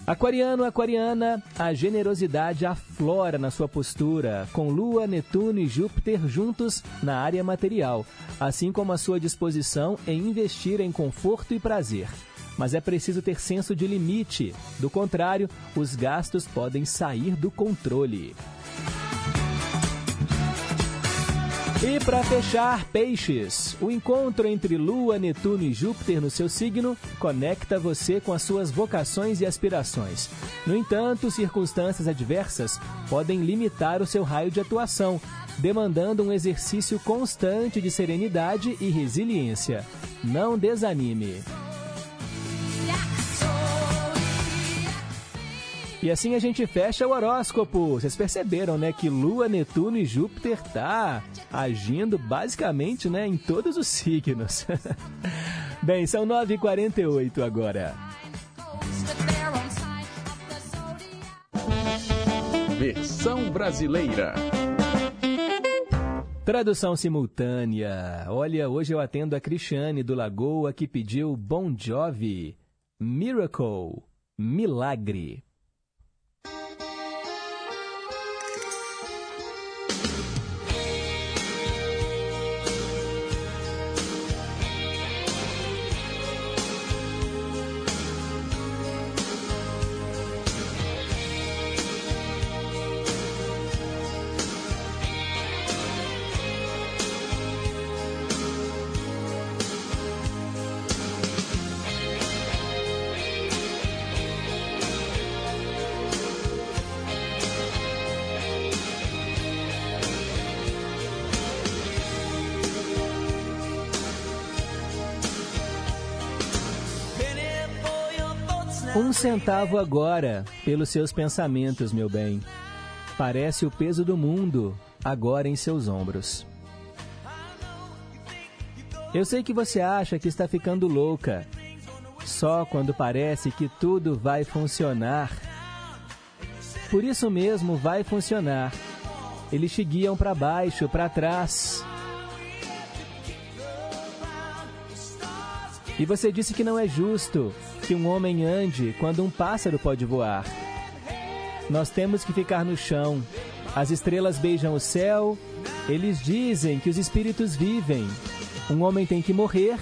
Aquariano, aquariana, a generosidade aflora na sua postura, com Lua, Netuno e Júpiter juntos na área material, assim como a sua disposição em investir em conforto e prazer. Mas é preciso ter senso de limite, do contrário, os gastos podem sair do controle. E para fechar, peixes. O encontro entre Lua, Netuno e Júpiter no seu signo conecta você com as suas vocações e aspirações. No entanto, circunstâncias adversas podem limitar o seu raio de atuação, demandando um exercício constante de serenidade e resiliência. Não desanime. E assim a gente fecha o horóscopo. Vocês perceberam, né, que Lua, Netuno e Júpiter tá agindo basicamente, né, em todos os signos. Bem, são 9h48 agora. Versão brasileira. Tradução simultânea. Olha, hoje eu atendo a Cristiane do Lagoa que pediu Bon Jovi, Miracle, Milagre. Centavo agora, pelos seus pensamentos, meu bem. Parece o peso do mundo agora em seus ombros. Eu sei que você acha que está ficando louca. Só quando parece que tudo vai funcionar. Por isso mesmo vai funcionar. Eles te guiam para baixo, para trás. E você disse que não é justo que um homem ande quando um pássaro pode voar. Nós temos que ficar no chão. As estrelas beijam o céu. Eles dizem que os espíritos vivem. Um homem tem que morrer.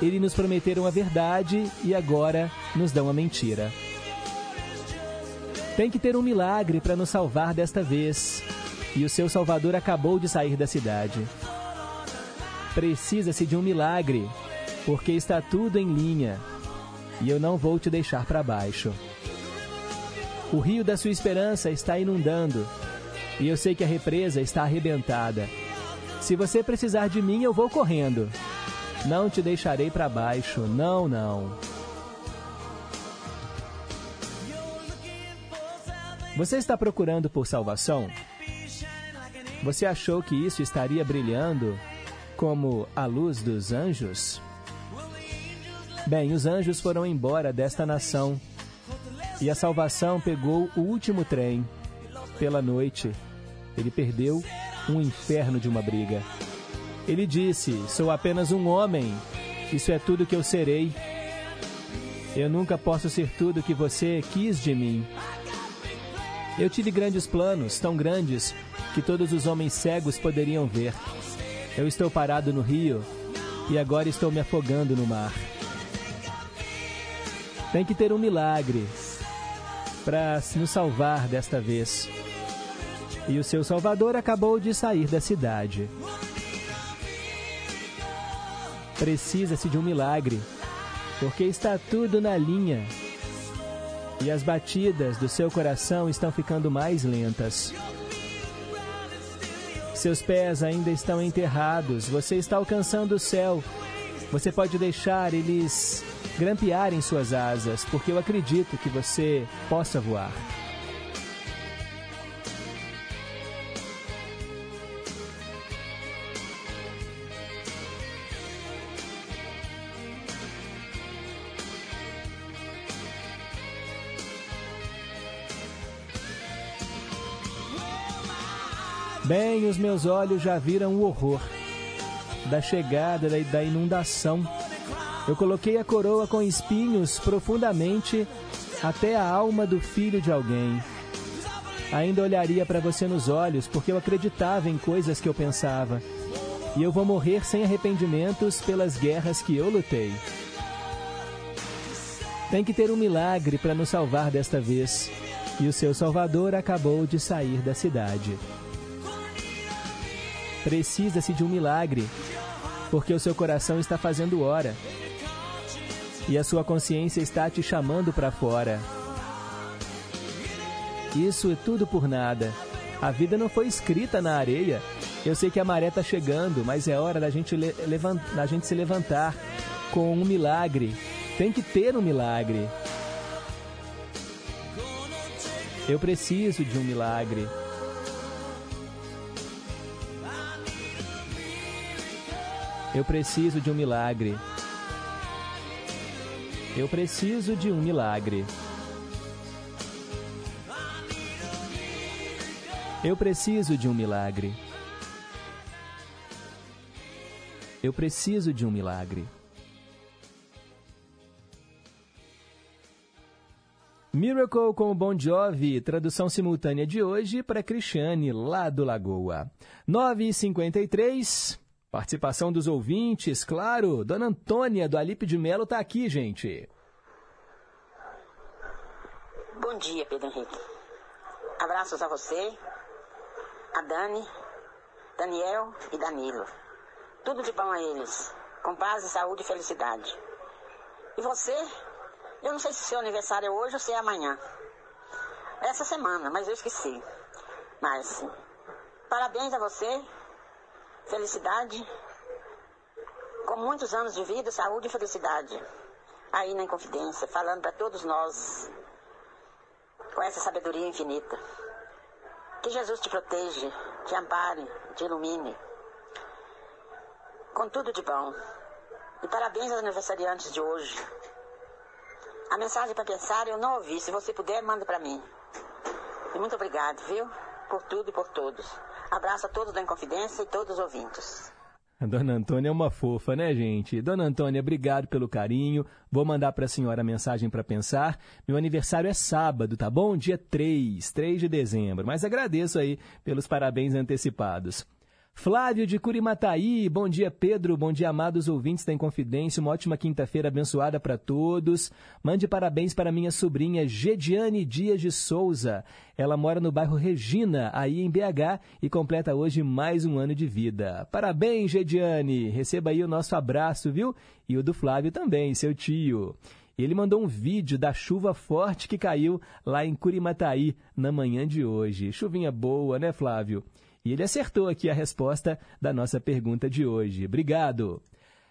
Eles nos prometeram a verdade e agora nos dão a mentira. Tem que ter um milagre para nos salvar desta vez. E o seu Salvador acabou de sair da cidade. Precisa-se de um milagre porque está tudo em linha e eu não vou te deixar para baixo. O rio da sua esperança está inundando e eu sei que a represa está arrebentada. Se você precisar de mim, eu vou correndo. Não te deixarei para baixo, não, não. Você está procurando por salvação? Você achou que isso estaria brilhando como a luz dos anjos? Bem, os anjos foram embora desta nação e a salvação pegou o último trem. Pela noite, ele perdeu um inferno de uma briga. Ele disse: Sou apenas um homem, isso é tudo que eu serei. Eu nunca posso ser tudo que você quis de mim. Eu tive grandes planos, tão grandes que todos os homens cegos poderiam ver. Eu estou parado no rio e agora estou me afogando no mar. Tem que ter um milagre para nos salvar desta vez. E o seu Salvador acabou de sair da cidade. Precisa-se de um milagre, porque está tudo na linha. E as batidas do seu coração estão ficando mais lentas. Seus pés ainda estão enterrados, você está alcançando o céu. Você pode deixar eles grampearem suas asas, porque eu acredito que você possa voar. Bem, os meus olhos já viram o horror da chegada da, da inundação. Eu coloquei a coroa com espinhos profundamente até a alma do filho de alguém. Ainda olharia para você nos olhos porque eu acreditava em coisas que eu pensava. E eu vou morrer sem arrependimentos pelas guerras que eu lutei. Tem que ter um milagre para nos salvar desta vez. E o seu Salvador acabou de sair da cidade. Precisa-se de um milagre, porque o seu coração está fazendo hora e a sua consciência está te chamando para fora. Isso é tudo por nada. A vida não foi escrita na areia. Eu sei que a maré está chegando, mas é hora da gente, da gente se levantar com um milagre. Tem que ter um milagre. Eu preciso de um milagre. Eu preciso de um milagre. Eu preciso de um milagre. Eu preciso de um milagre. Eu preciso de um milagre. Miracle com o Bon Jovi, tradução simultânea de hoje para Cristiane, lá do Lagoa. 9h53. Participação dos ouvintes, claro. Dona Antônia, do Alipe de Melo, está aqui, gente. Bom dia, Pedro Henrique. Abraços a você, a Dani, Daniel e Danilo. Tudo de bom a eles. Com paz, saúde e felicidade. E você? Eu não sei se seu aniversário é hoje ou se é amanhã. É essa semana, mas eu esqueci. Mas parabéns a você felicidade, com muitos anos de vida, saúde e felicidade. Aí na Inconfidência, falando para todos nós, com essa sabedoria infinita. Que Jesus te proteja, te ampare, te ilumine. Com tudo de bom. E parabéns aos aniversariantes de hoje. A mensagem para pensar eu não ouvi. Se você puder, manda para mim. E muito obrigado, viu? Por tudo e por todos. Abraço a todos da Inconfidência e todos os ouvintes. Dona Antônia é uma fofa, né, gente? Dona Antônia, obrigado pelo carinho. Vou mandar para a senhora a mensagem para pensar. Meu aniversário é sábado, tá bom? Dia 3, 3 de dezembro. Mas agradeço aí pelos parabéns antecipados. Flávio de Curimataí, bom dia Pedro, bom dia amados ouvintes da Inconfidência, uma ótima quinta-feira abençoada para todos. Mande parabéns para minha sobrinha Gediane Dias de Souza. Ela mora no bairro Regina, aí em BH, e completa hoje mais um ano de vida. Parabéns, Gediane! Receba aí o nosso abraço, viu? E o do Flávio também, seu tio. Ele mandou um vídeo da chuva forte que caiu lá em Curimataí na manhã de hoje. Chuvinha boa, né, Flávio? E ele acertou aqui a resposta da nossa pergunta de hoje. Obrigado.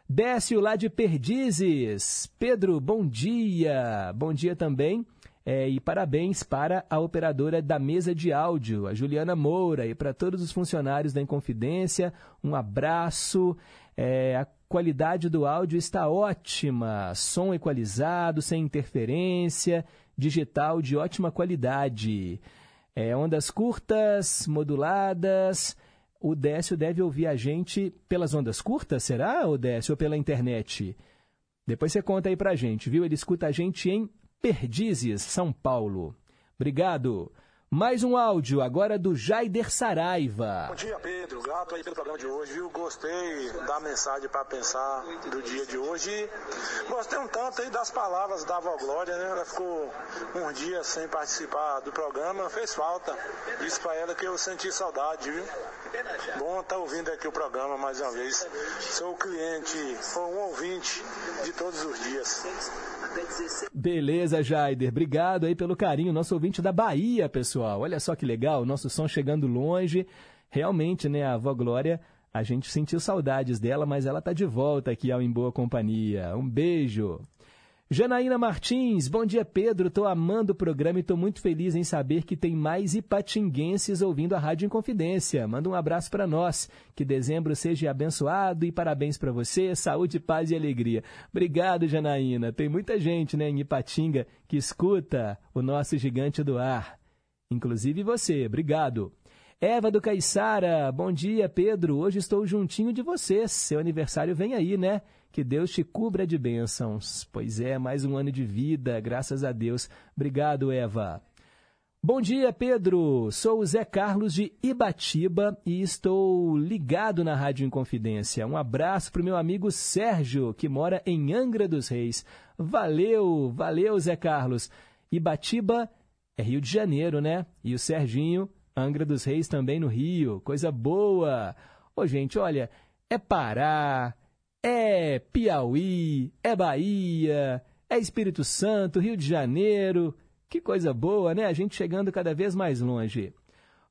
Décio lá de Perdizes. Pedro, bom dia. Bom dia também. É, e parabéns para a operadora da mesa de áudio, a Juliana Moura, e para todos os funcionários da Inconfidência, um abraço. É, a qualidade do áudio está ótima, som equalizado, sem interferência, digital de ótima qualidade. É, ondas curtas, moduladas. O Décio deve ouvir a gente pelas ondas curtas, será, o Décio, ou pela internet? Depois você conta aí pra gente, viu? Ele escuta a gente em Perdizes, São Paulo. Obrigado. Mais um áudio agora do Jaider Saraiva. Bom dia, Pedro. Grato aí pelo programa de hoje, viu? Gostei da mensagem para pensar do dia de hoje. Gostei um tanto aí das palavras da avó Glória, né? Ela ficou um dia sem participar do programa, fez falta. Disse para ela que eu senti saudade, viu? Bom estar tá ouvindo aqui o programa mais uma vez. Sou cliente, ou um ouvinte de todos os dias. Beleza, Jaider. Obrigado aí pelo carinho. Nosso ouvinte da Bahia, pessoal. Olha só que legal, nosso som chegando longe. Realmente, né, a avó Glória, a gente sentiu saudades dela, mas ela tá de volta aqui ao Em Boa Companhia. Um beijo. Janaína Martins, bom dia Pedro, estou amando o programa e estou muito feliz em saber que tem mais ipatinguenses ouvindo a Rádio Inconfidência. Manda um abraço para nós, que dezembro seja abençoado e parabéns para você, saúde, paz e alegria. Obrigado Janaína, tem muita gente né, em Ipatinga que escuta o nosso gigante do ar. Inclusive você, obrigado. Eva do Caiçara, bom dia Pedro, hoje estou juntinho de vocês, seu aniversário vem aí né? Que Deus te cubra de bênçãos. Pois é, mais um ano de vida, graças a Deus. Obrigado, Eva. Bom dia, Pedro. Sou o Zé Carlos de Ibatiba e estou ligado na Rádio Inconfidência. Um abraço para o meu amigo Sérgio, que mora em Angra dos Reis. Valeu, valeu, Zé Carlos. Ibatiba é Rio de Janeiro, né? E o Serginho, Angra dos Reis também no Rio. Coisa boa. Ô, gente, olha, é Pará, é Piauí, é Bahia, é Espírito Santo, Rio de Janeiro. Que coisa boa, né? A gente chegando cada vez mais longe.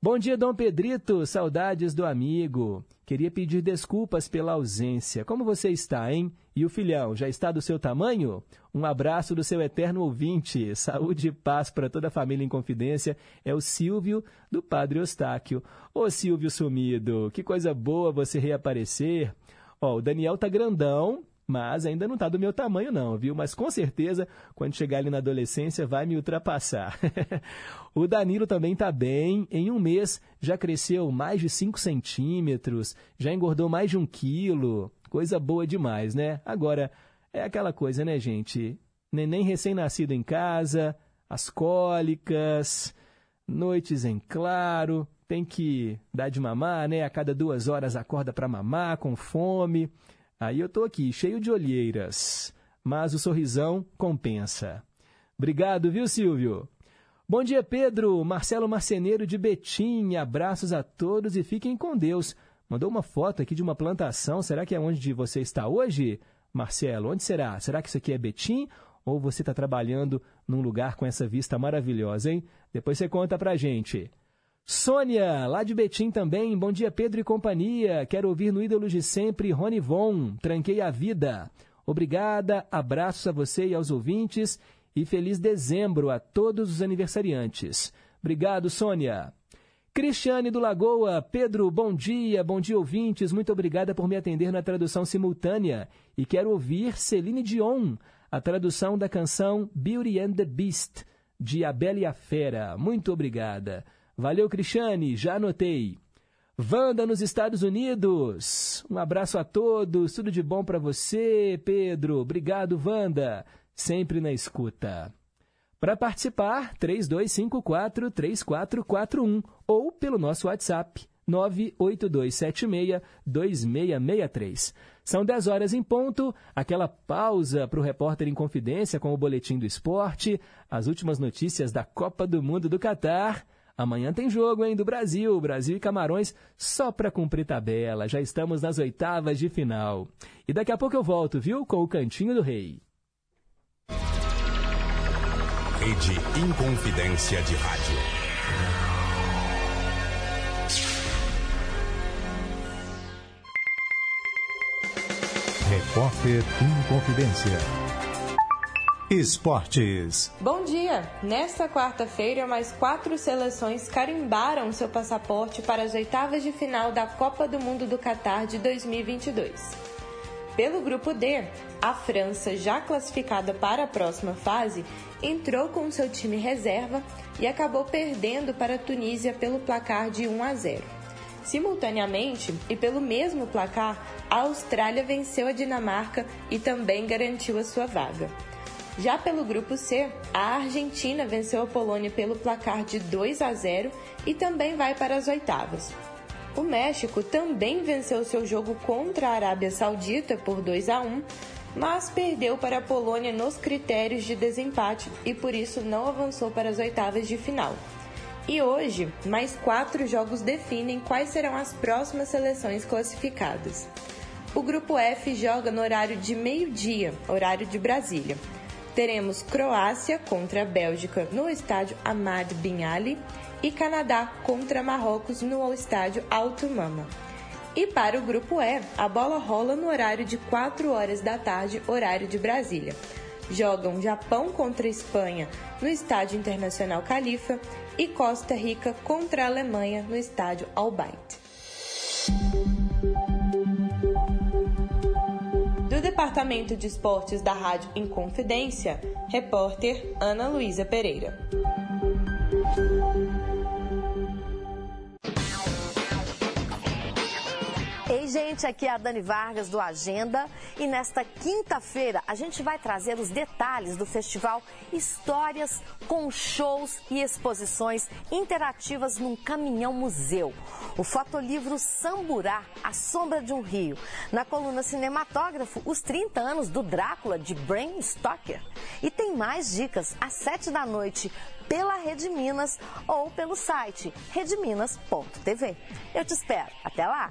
Bom dia, Dom Pedrito. Saudades do amigo. Queria pedir desculpas pela ausência. Como você está, hein? E o filhão, já está do seu tamanho? Um abraço do seu eterno ouvinte. Saúde e paz para toda a família em confidência. É o Silvio, do Padre Eustáquio. Ô Silvio sumido, que coisa boa você reaparecer. Ó, o Daniel tá grandão, mas ainda não tá do meu tamanho não, viu? Mas com certeza, quando chegar ali na adolescência, vai me ultrapassar. o Danilo também tá bem. Em um mês já cresceu mais de 5 centímetros, já engordou mais de um quilo. Coisa boa demais, né? Agora, é aquela coisa, né, gente? Neném recém-nascido em casa, as cólicas, noites em claro, tem que dar de mamar, né? A cada duas horas acorda para mamar, com fome. Aí eu tô aqui, cheio de olheiras, mas o sorrisão compensa. Obrigado, viu, Silvio? Bom dia, Pedro. Marcelo Marceneiro de Betim. Abraços a todos e fiquem com Deus. Mandou uma foto aqui de uma plantação. Será que é onde você está hoje? Marcelo, onde será? Será que isso aqui é Betim ou você está trabalhando num lugar com essa vista maravilhosa, hein? Depois você conta pra gente. Sônia, lá de Betim também. Bom dia, Pedro e companhia. Quero ouvir no Ídolos de Sempre, Rony Von. Tranquei a vida. Obrigada, abraços a você e aos ouvintes e feliz dezembro a todos os aniversariantes. Obrigado, Sônia. Cristiane do Lagoa, Pedro, bom dia, bom dia ouvintes, muito obrigada por me atender na tradução simultânea e quero ouvir Celine Dion, a tradução da canção Beauty and the Beast, de A Bela e a Fera. Muito obrigada. Valeu, Cristiane, já anotei. Vanda nos Estados Unidos. Um abraço a todos, tudo de bom para você, Pedro. Obrigado, Vanda. Sempre na escuta. Para participar, 3254-3441 ou pelo nosso WhatsApp 98276-2663. São 10 horas em ponto, aquela pausa para o repórter em confidência com o Boletim do Esporte, as últimas notícias da Copa do Mundo do Catar Amanhã tem jogo, hein, do Brasil, Brasil e Camarões, só para cumprir tabela. Já estamos nas oitavas de final. E daqui a pouco eu volto, viu, com o Cantinho do Rei. Rede Inconfidência de Rádio. Repórter Inconfidência. Esportes. Bom dia! Nesta quarta-feira, mais quatro seleções carimbaram seu passaporte para as oitavas de final da Copa do Mundo do Catar de 2022. Pelo grupo D, a França, já classificada para a próxima fase, entrou com seu time reserva e acabou perdendo para a Tunísia pelo placar de 1 a 0. Simultaneamente, e pelo mesmo placar, a Austrália venceu a Dinamarca e também garantiu a sua vaga. Já pelo grupo C, a Argentina venceu a Polônia pelo placar de 2 a 0 e também vai para as oitavas. O México também venceu seu jogo contra a Arábia Saudita por 2 a 1, mas perdeu para a Polônia nos critérios de desempate e por isso não avançou para as oitavas de final. E hoje, mais quatro jogos definem quais serão as próximas seleções classificadas. O grupo F joga no horário de meio-dia, horário de Brasília. Teremos Croácia contra a Bélgica no estádio Ahmad Bin Ali e Canadá contra Marrocos no estádio Alto Mama. E para o grupo E, a bola rola no horário de 4 horas da tarde, horário de Brasília. Jogam Japão contra Espanha no Estádio Internacional Califa e Costa Rica contra a Alemanha no Estádio Albayt. Do Departamento de Esportes da Rádio Inconfidência, repórter Ana Luísa Pereira. Ei, gente, aqui é a Dani Vargas do Agenda e nesta quinta-feira a gente vai trazer os detalhes do festival Histórias com shows e exposições interativas num caminhão museu. O fotolivro Samburá, A Sombra de um Rio. Na coluna Cinematógrafo, os 30 anos do Drácula de Bram Stoker. E tem mais dicas às 7 da noite pela Rede Minas ou pelo site redeminas.tv. Eu te espero. Até lá!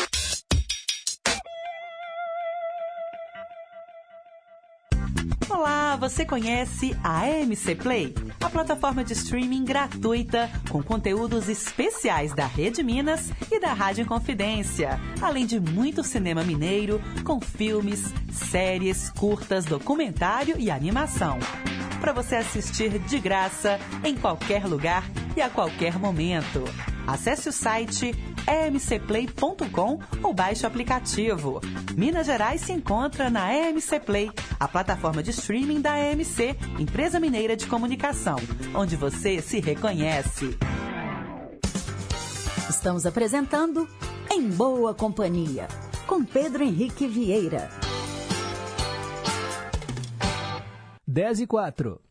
Você conhece a AMC Play? A plataforma de streaming gratuita com conteúdos especiais da Rede Minas e da Rádio Confidência, além de muito cinema mineiro com filmes, séries, curtas, documentário e animação. Para você assistir de graça em qualquer lugar e a qualquer momento. Acesse o site emcplay.com ou baixe o aplicativo. Minas Gerais se encontra na EMC Play, a plataforma de streaming da EMC, empresa mineira de comunicação, onde você se reconhece. Estamos apresentando Em Boa Companhia, com Pedro Henrique Vieira. 10 e 4.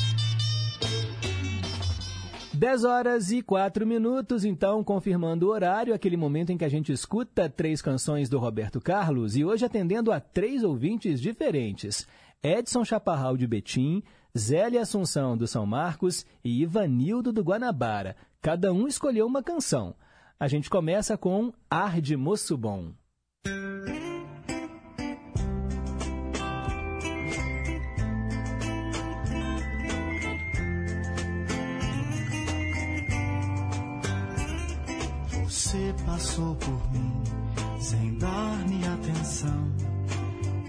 10 horas e 4 minutos, então, confirmando o horário, aquele momento em que a gente escuta três canções do Roberto Carlos e hoje atendendo a três ouvintes diferentes: Edson Chaparral de Betim, Zélia Assunção do São Marcos e Ivanildo do Guanabara. Cada um escolheu uma canção. A gente começa com Ar de Moço Bom. Você passou por mim sem dar-me atenção,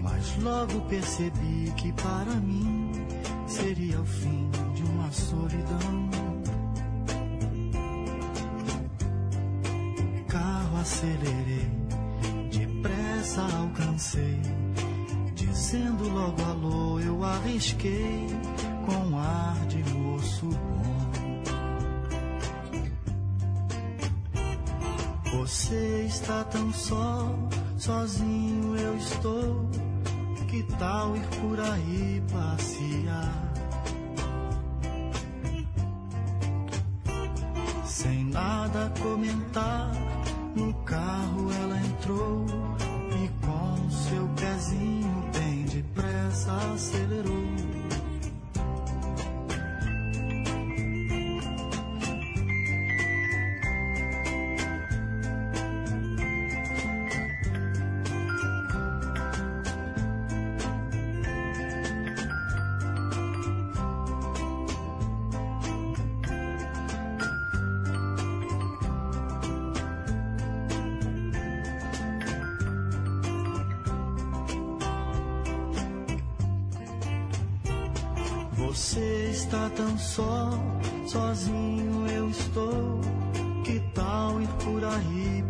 mas logo percebi que para mim seria o fim de uma solidão. Carro acelerei, depressa alcancei, dizendo logo alô, eu arrisquei com ar de moço bom. Você está tão só, sozinho eu estou. Que tal ir por aí passear? Sem nada comentar, no carro ela entrou e com seu pezinho bem depressa acelerou. Você está tão só, sozinho eu estou. Que tal ir por aí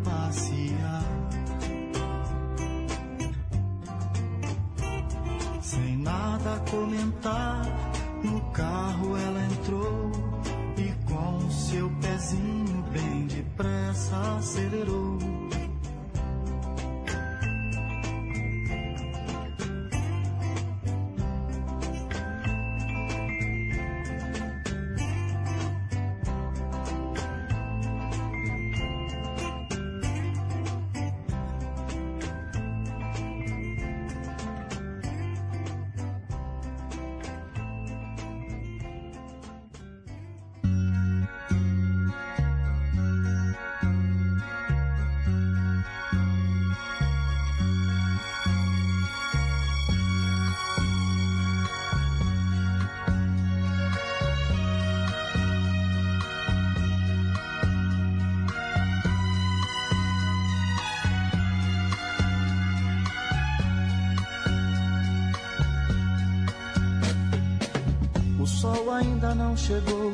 ainda não chegou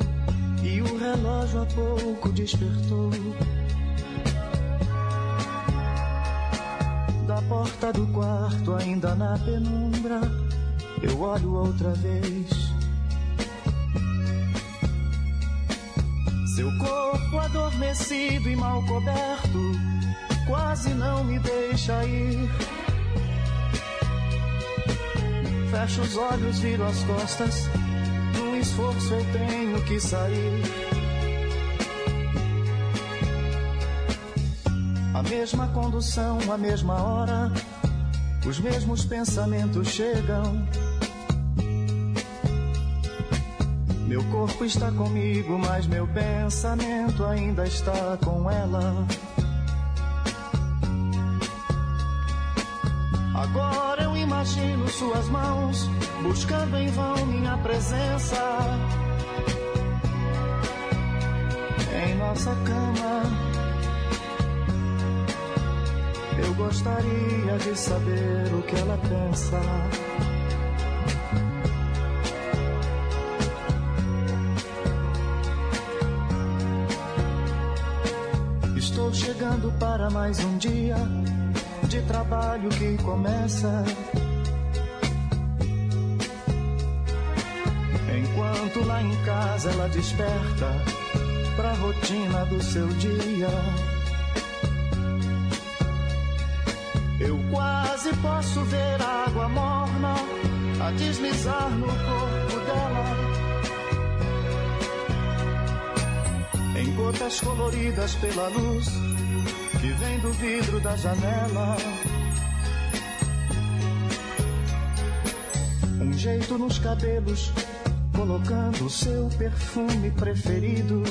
e o relógio há pouco despertou. Da porta do quarto, ainda na penumbra, eu olho outra vez. Seu corpo adormecido e mal coberto, quase não me deixa ir. Fecho os olhos, viro as costas. Eu tenho que sair. A mesma condução, a mesma hora, os mesmos pensamentos chegam. Meu corpo está comigo, mas meu pensamento ainda está com ela. Agora eu imagino suas mãos buscando em vão minha presença nossa cama. Eu gostaria de saber o que ela pensa. Estou chegando para mais um dia de trabalho que começa. Enquanto lá em casa ela desperta rotina do seu dia. Eu quase posso ver a água morna a deslizar no corpo dela. Em gotas coloridas pela luz que vem do vidro da janela. Um jeito nos cabelos, colocando o seu perfume preferido.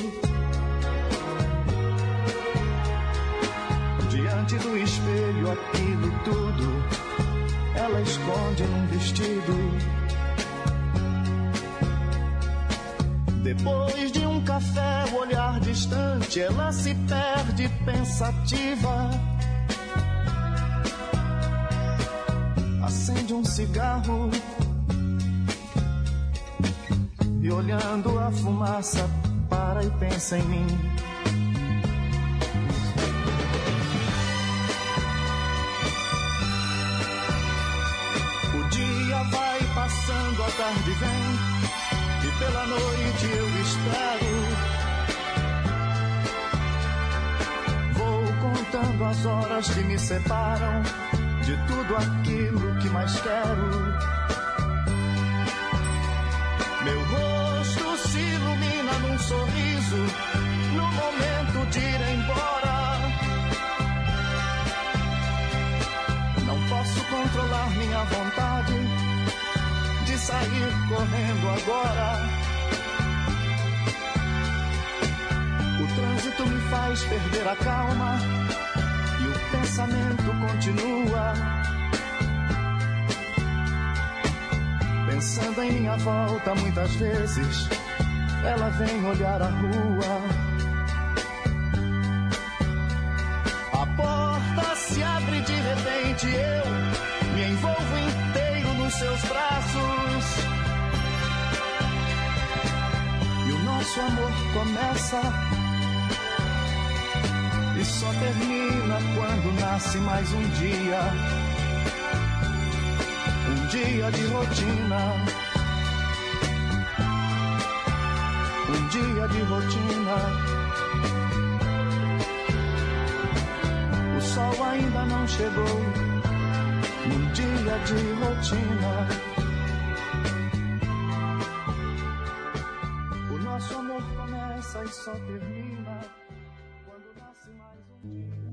Espelho, aquilo tudo ela esconde num vestido. Depois de um café, o olhar distante, ela se perde pensativa. Acende um cigarro e olhando a fumaça, para e pensa em mim. Noite eu espero. Vou contando as horas que me separam de tudo aquilo que mais quero. Meu rosto se ilumina num sorriso no momento de ir embora. Não posso controlar minha vontade de sair correndo agora. trânsito me faz perder a calma e o pensamento continua. Pensando em minha volta, muitas vezes ela vem olhar a rua. A porta se abre de repente, eu me envolvo inteiro nos seus braços. E o nosso amor começa só termina quando nasce mais um dia. Um dia de rotina. Um dia de rotina. O sol ainda não chegou. Um dia de rotina. mais um dia.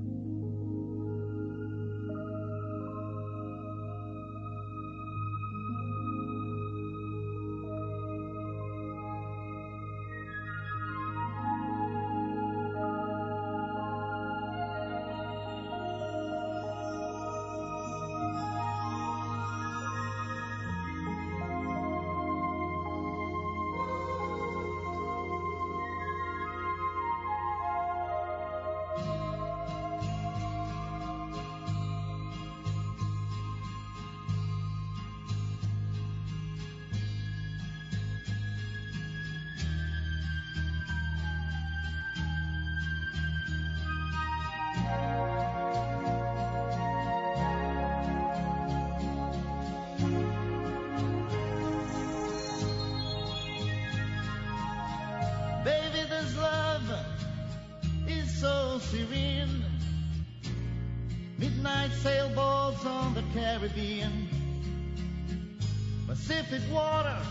Pacific waters.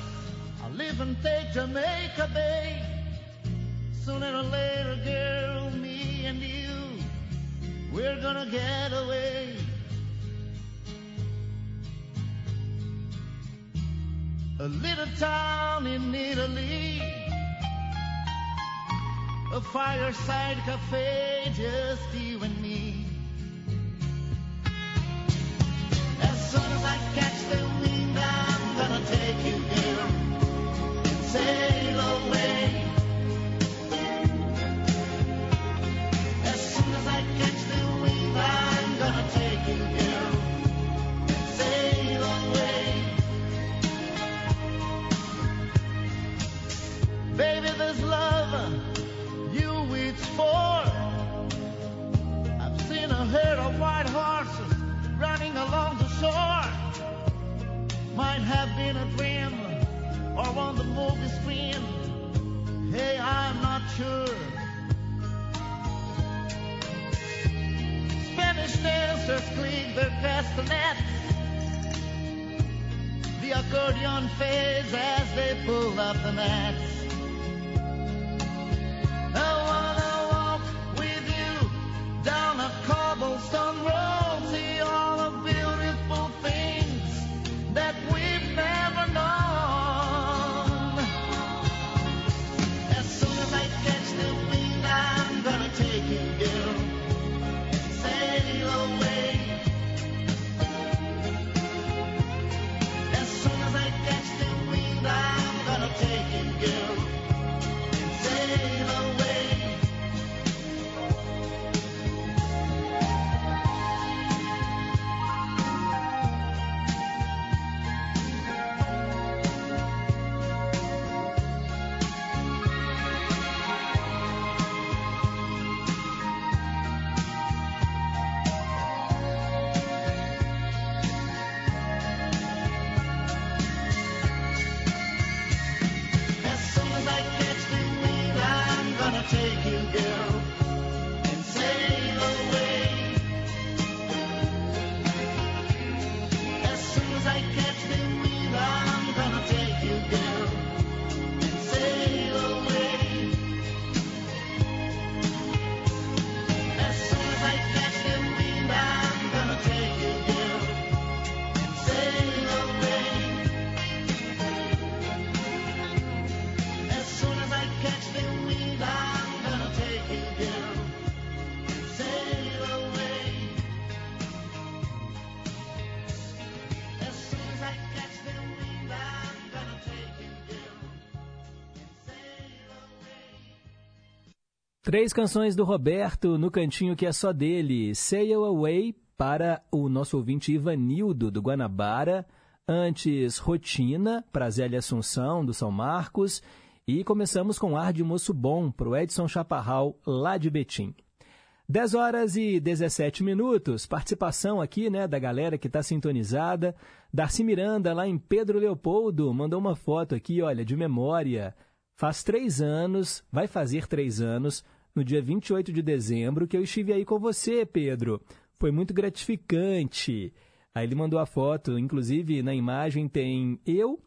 I live and take Jamaica Bay. Sooner or later, girl, me and you, we're gonna get away. A little town in Italy, a fireside cafe, just you and me. As soon as I catch the wind. might have been a dream or on the movie screen. Hey, I'm not sure. Spanish dancers click their castanets. The accordion fades as they pull up the mats. Três canções do Roberto no cantinho que é só dele. Sail Away para o nosso ouvinte Ivanildo, do Guanabara. Antes, Rotina, para Zélia Assunção, do São Marcos. E começamos com Ar de Moço Bom, para o Edson Chaparral, lá de Betim. 10 horas e 17 minutos. Participação aqui, né, da galera que está sintonizada. Darcy Miranda, lá em Pedro Leopoldo, mandou uma foto aqui, olha, de memória. Faz três anos, vai fazer três anos, no dia 28 de dezembro, que eu estive aí com você, Pedro. Foi muito gratificante. Aí ele mandou a foto, inclusive na imagem tem eu,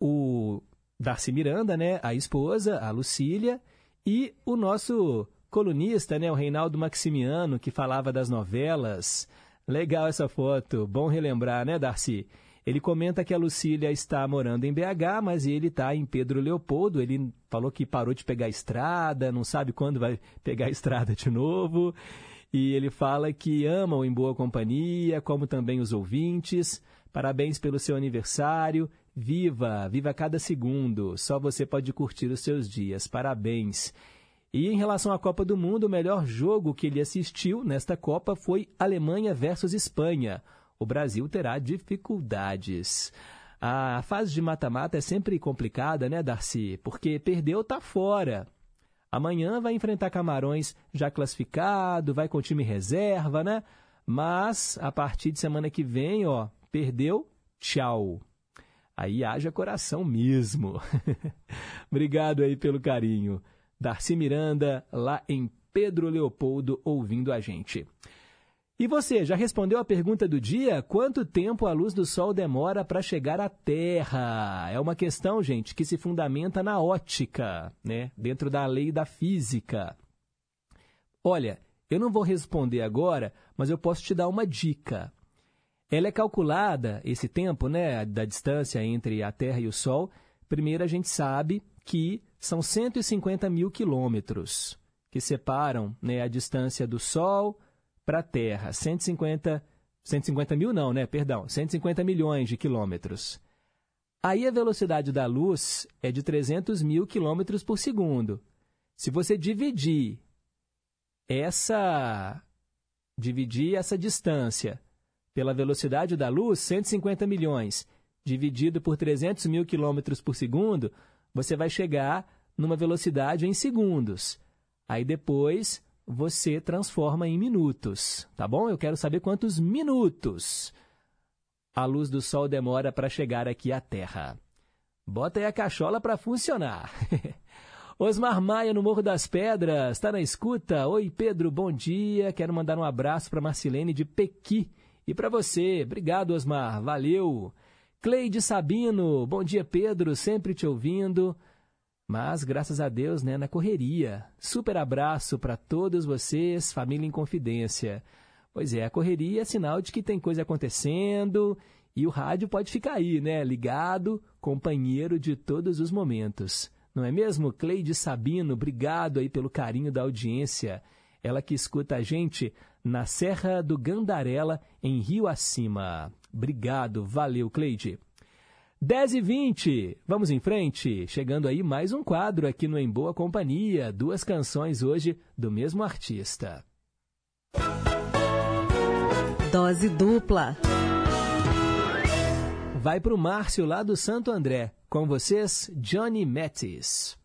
o Darcy Miranda, né, a esposa, a Lucília, e o nosso colunista, né, o Reinaldo Maximiano, que falava das novelas. Legal essa foto, bom relembrar, né, Darcy? Ele comenta que a Lucília está morando em BH, mas ele está em Pedro Leopoldo. Ele falou que parou de pegar a estrada, não sabe quando vai pegar a estrada de novo. E ele fala que ama o Em Boa Companhia, como também os ouvintes. Parabéns pelo seu aniversário. Viva, viva cada segundo. Só você pode curtir os seus dias. Parabéns. E em relação à Copa do Mundo, o melhor jogo que ele assistiu nesta Copa foi Alemanha versus Espanha. O Brasil terá dificuldades. A fase de mata-mata é sempre complicada, né, Darcy? Porque perdeu, tá fora. Amanhã vai enfrentar Camarões já classificado, vai com time reserva, né? Mas a partir de semana que vem, ó, perdeu, tchau. Aí haja coração mesmo. Obrigado aí pelo carinho. Darcy Miranda, lá em Pedro Leopoldo, ouvindo a gente. E você, já respondeu a pergunta do dia? Quanto tempo a luz do Sol demora para chegar à Terra? É uma questão, gente, que se fundamenta na ótica, né? dentro da lei da física. Olha, eu não vou responder agora, mas eu posso te dar uma dica. Ela é calculada, esse tempo né, da distância entre a Terra e o Sol. Primeiro, a gente sabe que são 150 mil quilômetros que separam né, a distância do Sol para a Terra. 150, 150 mil não, né? Perdão, 150 milhões de quilômetros. Aí a velocidade da luz é de 300 mil quilômetros por segundo. Se você dividir essa dividir essa distância pela velocidade da luz, 150 milhões, dividido por 300 mil quilômetros por segundo, você vai chegar numa velocidade em segundos. Aí depois você transforma em minutos, tá bom? Eu quero saber quantos minutos a luz do sol demora para chegar aqui à Terra. Bota aí a cachola para funcionar. Osmar Maia, no Morro das Pedras, está na escuta. Oi, Pedro, bom dia. Quero mandar um abraço para Marcilene de Pequi. E para você, obrigado, Osmar, valeu. Cleide Sabino, bom dia, Pedro, sempre te ouvindo. Mas, graças a Deus, né, na correria. Super abraço para todos vocês, família em confidência. Pois é, a correria é sinal de que tem coisa acontecendo e o rádio pode ficar aí, né, ligado, companheiro de todos os momentos. Não é mesmo? Cleide Sabino, obrigado aí pelo carinho da audiência. Ela que escuta a gente na Serra do Gandarela, em Rio Acima. Obrigado, valeu, Cleide. 10 e 20, vamos em frente. Chegando aí mais um quadro aqui no Em Boa Companhia. Duas canções hoje do mesmo artista. Dose dupla. Vai para o Márcio lá do Santo André. Com vocês, Johnny Mattis.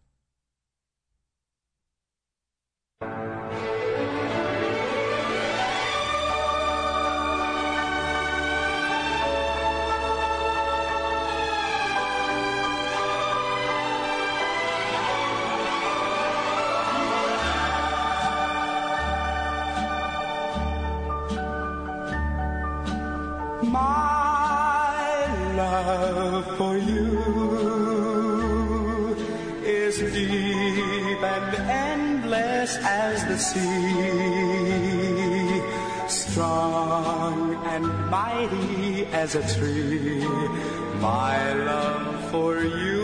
Strong and mighty as a tree. My love for you.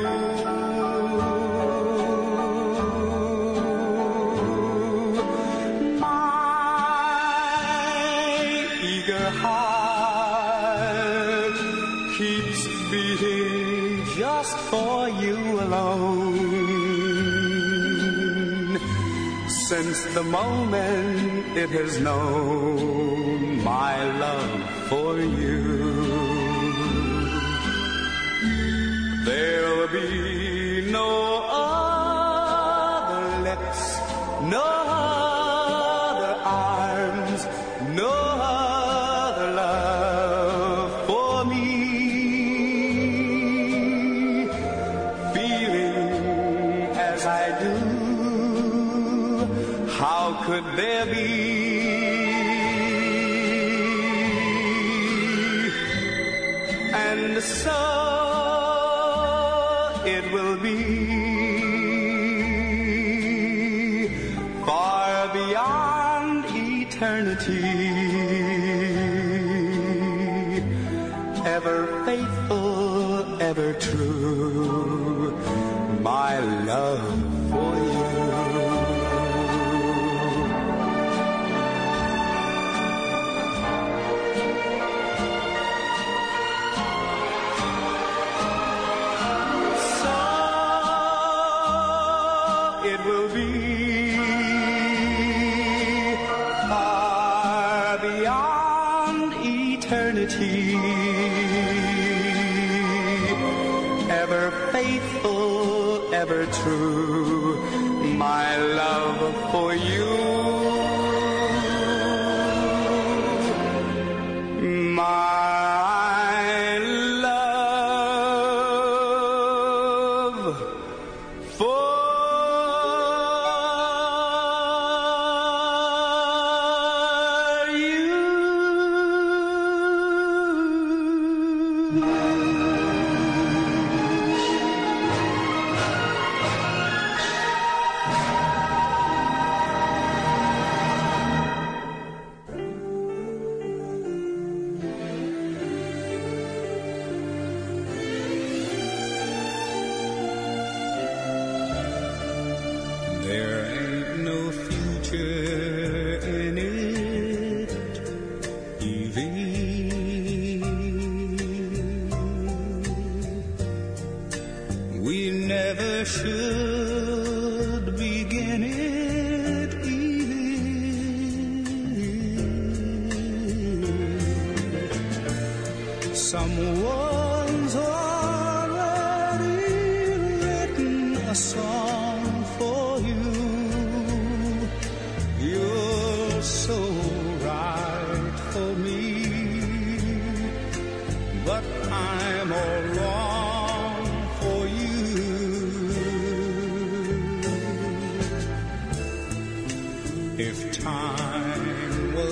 It has known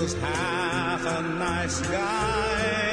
was half a nice guy,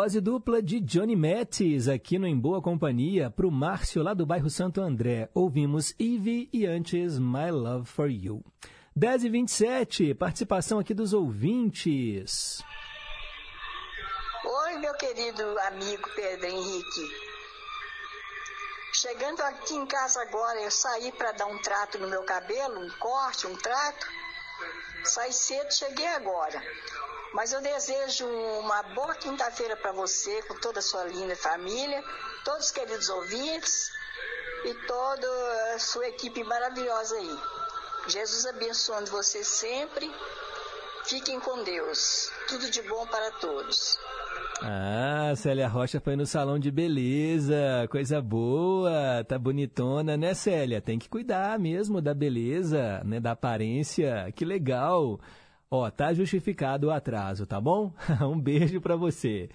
Dose dupla de Johnny Mattis aqui no Em Boa Companhia para o Márcio lá do bairro Santo André. Ouvimos Eve e antes My Love for You. 10 e 27 participação aqui dos ouvintes. Oi, meu querido amigo Pedro Henrique. Chegando aqui em casa agora, eu saí para dar um trato no meu cabelo, um corte, um trato. Saí cedo, cheguei agora. Mas eu desejo uma boa quinta-feira para você, com toda a sua linda família, todos os queridos ouvintes e toda a sua equipe maravilhosa aí. Jesus abençoando você sempre. Fiquem com Deus. Tudo de bom para todos. Ah, Célia Rocha foi no salão de beleza, coisa boa, tá bonitona, né, Célia? Tem que cuidar mesmo da beleza, né, da aparência, que legal. Ó, tá justificado o atraso, tá bom? um beijo para você.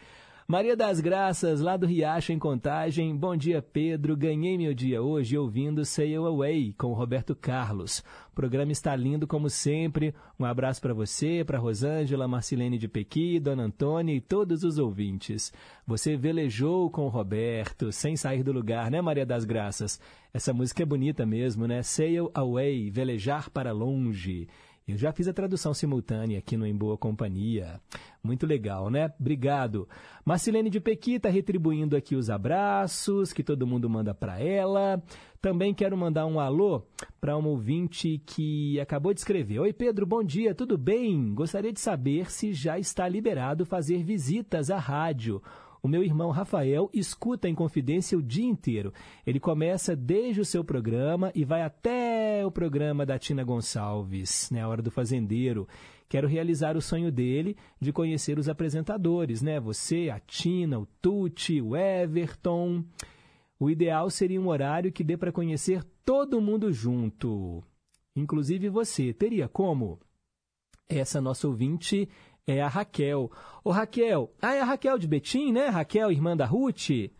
Maria das Graças, lá do Riacho, em Contagem. Bom dia, Pedro. Ganhei meu dia hoje ouvindo Sail Away com Roberto Carlos. O programa está lindo como sempre. Um abraço para você, para Rosângela, Marcilene de Pequi, Dona Antônia e todos os ouvintes. Você velejou com o Roberto, sem sair do lugar, né, Maria das Graças? Essa música é bonita mesmo, né? Sail Away, velejar para longe. Eu já fiz a tradução simultânea aqui no Em Boa Companhia. Muito legal, né? Obrigado. Marcilene de Pequi está retribuindo aqui os abraços que todo mundo manda para ela. Também quero mandar um alô para um ouvinte que acabou de escrever. Oi, Pedro, bom dia, tudo bem? Gostaria de saber se já está liberado fazer visitas à rádio. O meu irmão Rafael escuta em confidência o dia inteiro. Ele começa desde o seu programa e vai até o programa da Tina Gonçalves, né, a hora do fazendeiro. Quero realizar o sonho dele de conhecer os apresentadores, né? Você, a Tina, o Tuti, o Everton. O ideal seria um horário que dê para conhecer todo mundo junto. Inclusive você. Teria como? Essa nossa ouvinte é a Raquel. Ô Raquel, ah, é a Raquel de Betim, né? Raquel, irmã da Ruth.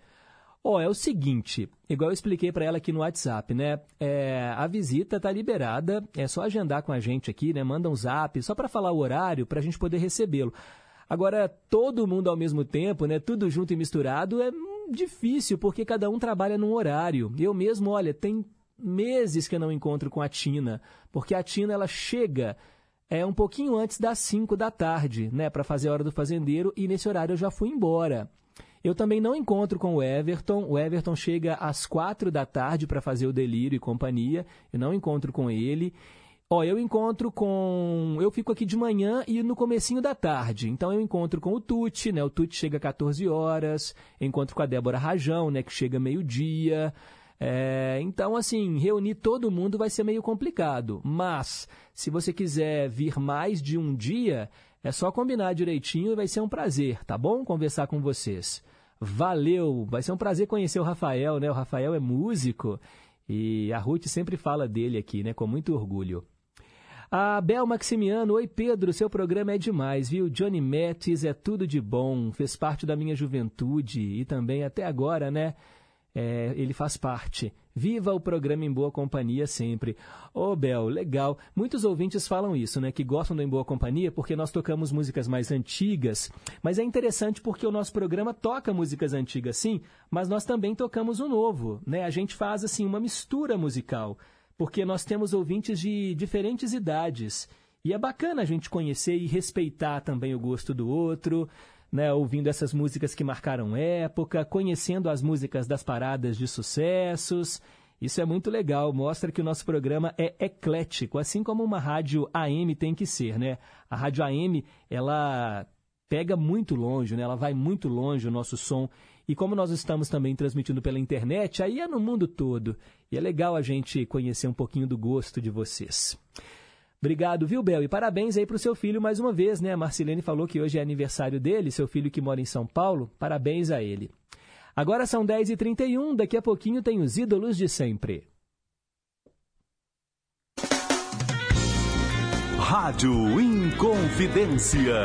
Ó, oh, é o seguinte, igual eu expliquei para ela aqui no WhatsApp, né? É, a visita tá liberada, é só agendar com a gente aqui, né? Manda um zap, só para falar o horário, para a gente poder recebê-lo. Agora, todo mundo ao mesmo tempo, né? Tudo junto e misturado é difícil, porque cada um trabalha num horário. Eu mesmo, olha, tem meses que eu não encontro com a Tina, porque a Tina, ela chega é um pouquinho antes das 5 da tarde, né, para fazer a hora do fazendeiro, e nesse horário eu já fui embora. Eu também não encontro com o Everton. O Everton chega às quatro da tarde para fazer o delírio e companhia. Eu não encontro com ele. Ó, eu encontro com. Eu fico aqui de manhã e no comecinho da tarde. Então eu encontro com o Tuti, né? O Tuti chega às 14 horas. Encontro com a Débora Rajão, né? Que chega meio-dia. É, então, assim, reunir todo mundo vai ser meio complicado. Mas, se você quiser vir mais de um dia, é só combinar direitinho e vai ser um prazer, tá bom? Conversar com vocês. Valeu! Vai ser um prazer conhecer o Rafael, né? O Rafael é músico e a Ruth sempre fala dele aqui, né? Com muito orgulho. A Bel Maximiano, oi Pedro, seu programa é demais, viu? Johnny Mattis é tudo de bom, fez parte da minha juventude e também até agora, né? É, ele faz parte. Viva o programa Em Boa Companhia sempre. Ô, oh, Bel, legal. Muitos ouvintes falam isso, né? Que gostam do Em Boa Companhia porque nós tocamos músicas mais antigas. Mas é interessante porque o nosso programa toca músicas antigas, sim, mas nós também tocamos o novo, né? A gente faz, assim, uma mistura musical. Porque nós temos ouvintes de diferentes idades. E é bacana a gente conhecer e respeitar também o gosto do outro né, ouvindo essas músicas que marcaram época, conhecendo as músicas das paradas de sucessos. Isso é muito legal, mostra que o nosso programa é eclético, assim como uma rádio AM tem que ser, né? A rádio AM, ela pega muito longe, né? Ela vai muito longe o nosso som. E como nós estamos também transmitindo pela internet, aí é no mundo todo. E é legal a gente conhecer um pouquinho do gosto de vocês. Obrigado, viu, Bel? E parabéns aí para o seu filho mais uma vez, né? A Marcelene falou que hoje é aniversário dele, seu filho que mora em São Paulo. Parabéns a ele. Agora são 10h31, daqui a pouquinho tem os ídolos de sempre. Rádio Inconfidência.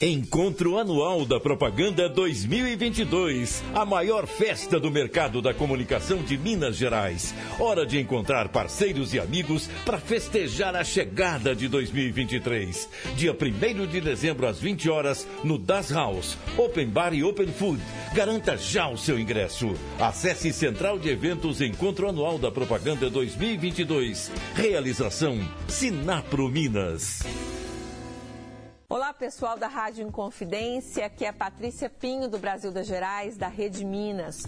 Encontro Anual da Propaganda 2022. A maior festa do mercado da comunicação de Minas Gerais. Hora de encontrar parceiros e amigos para festejar a chegada de 2023. Dia 1 de dezembro às 20 horas no Das House. Open Bar e Open Food. Garanta já o seu ingresso. Acesse Central de Eventos Encontro Anual da Propaganda 2022. Realização Sinapro Minas. Olá, pessoal da Rádio Inconfidência, aqui é Patrícia Pinho, do Brasil das Gerais, da Rede Minas.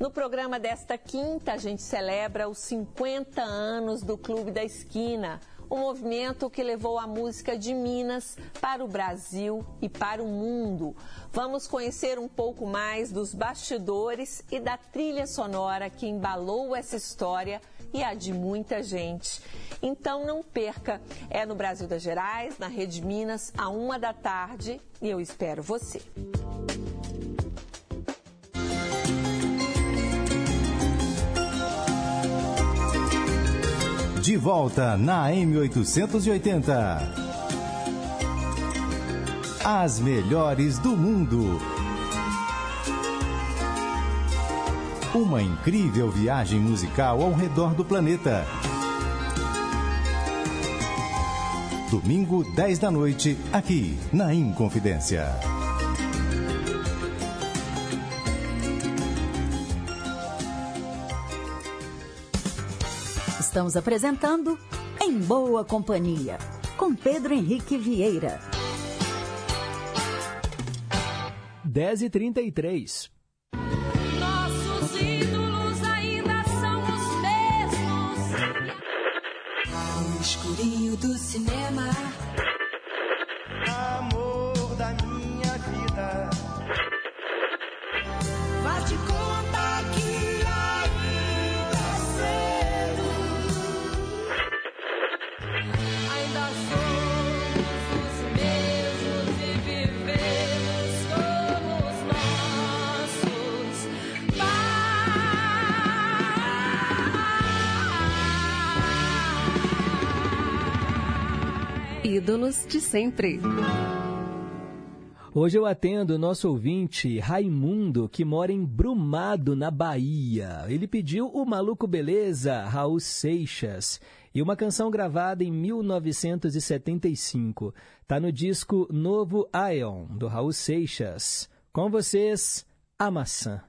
No programa desta quinta, a gente celebra os 50 anos do Clube da Esquina, um movimento que levou a música de Minas para o Brasil e para o mundo. Vamos conhecer um pouco mais dos bastidores e da trilha sonora que embalou essa história e a de muita gente. Então não perca, é no Brasil das Gerais, na Rede Minas, a uma da tarde, e eu espero você. De volta na M880. As melhores do mundo. Uma incrível viagem musical ao redor do planeta. Domingo, 10 da noite, aqui na Inconfidência. Estamos apresentando Em Boa Companhia, com Pedro Henrique Vieira. 10 e 33 do cinema. Ídolos de sempre. Hoje eu atendo o nosso ouvinte Raimundo, que mora em Brumado, na Bahia. Ele pediu o Maluco Beleza, Raul Seixas, e uma canção gravada em 1975. Tá no disco Novo Ion, do Raul Seixas. Com vocês, A Maçã.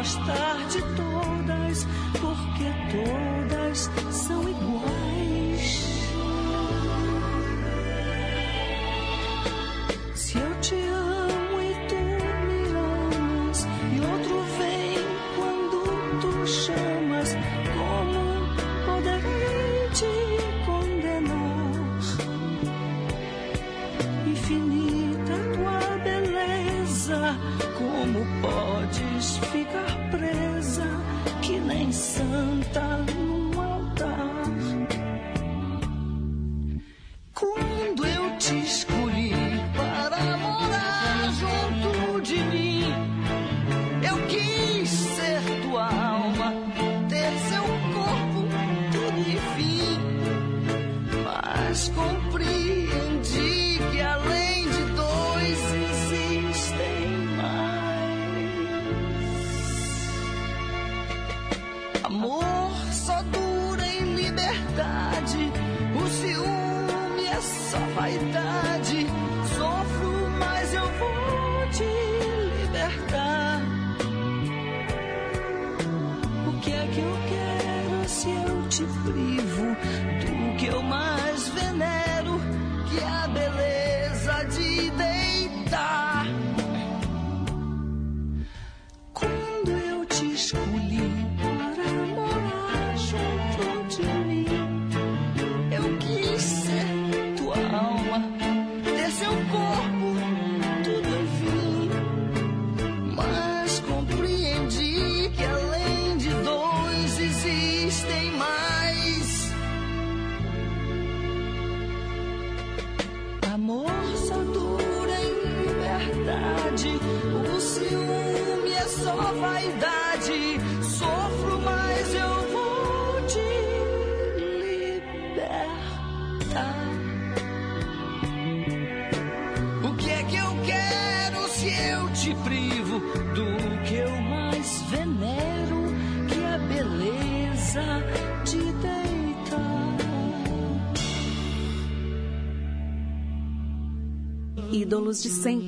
Gostar de todas, porque todas são iguais. Santa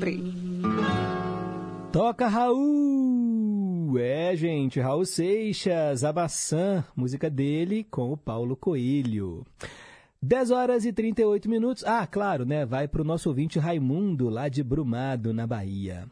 sempre. Toca Raul! É, gente, Raul Seixas, Abassan, música dele com o Paulo Coelho. 10 horas e 38 minutos. Ah, claro, né? Vai para o nosso ouvinte Raimundo, lá de Brumado, na Bahia.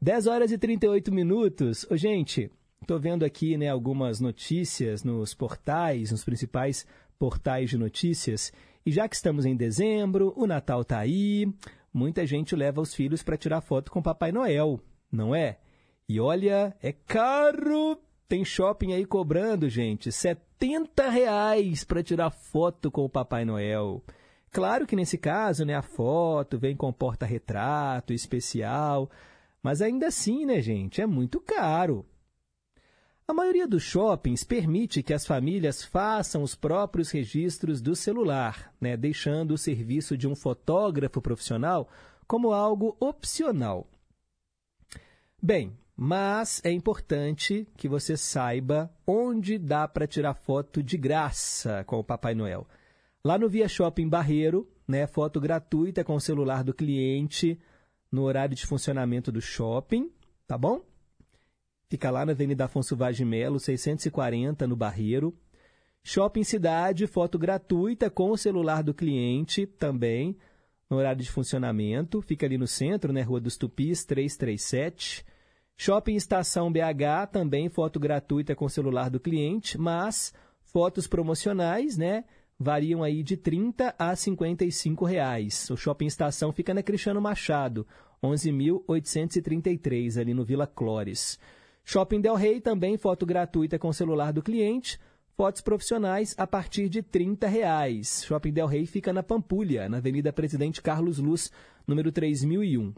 10 horas e 38 minutos. Ô, gente, estou vendo aqui né, algumas notícias nos portais, nos principais portais de notícias. E já que estamos em dezembro, o Natal tá aí, muita gente leva os filhos para tirar foto com Papai Noel, não é? E olha, é caro! Tem shopping aí cobrando, gente, 70 reais para tirar foto com o Papai Noel. Claro que nesse caso, né, a foto vem com porta-retrato especial, mas ainda assim, né, gente, é muito caro. A maioria dos shoppings permite que as famílias façam os próprios registros do celular, né, deixando o serviço de um fotógrafo profissional como algo opcional. Bem, mas é importante que você saiba onde dá para tirar foto de graça com o Papai Noel. Lá no Via Shopping Barreiro, né, foto gratuita com o celular do cliente no horário de funcionamento do shopping, tá bom? Fica lá na Avenida Afonso Vaz de Melo, 640, no Barreiro. Shopping Cidade, foto gratuita com o celular do cliente também, no horário de funcionamento. Fica ali no centro, né, Rua dos Tupis, 337. Shopping Estação BH, também foto gratuita com o celular do cliente, mas fotos promocionais, né, variam aí de 30 a 55 reais. O Shopping Estação fica na Cristiano Machado, 11.833, ali no Vila Clores. Shopping Del Rey, também foto gratuita com celular do cliente, fotos profissionais a partir de 30 reais. Shopping Del Rey fica na Pampulha, na Avenida Presidente Carlos Luz, número 3001.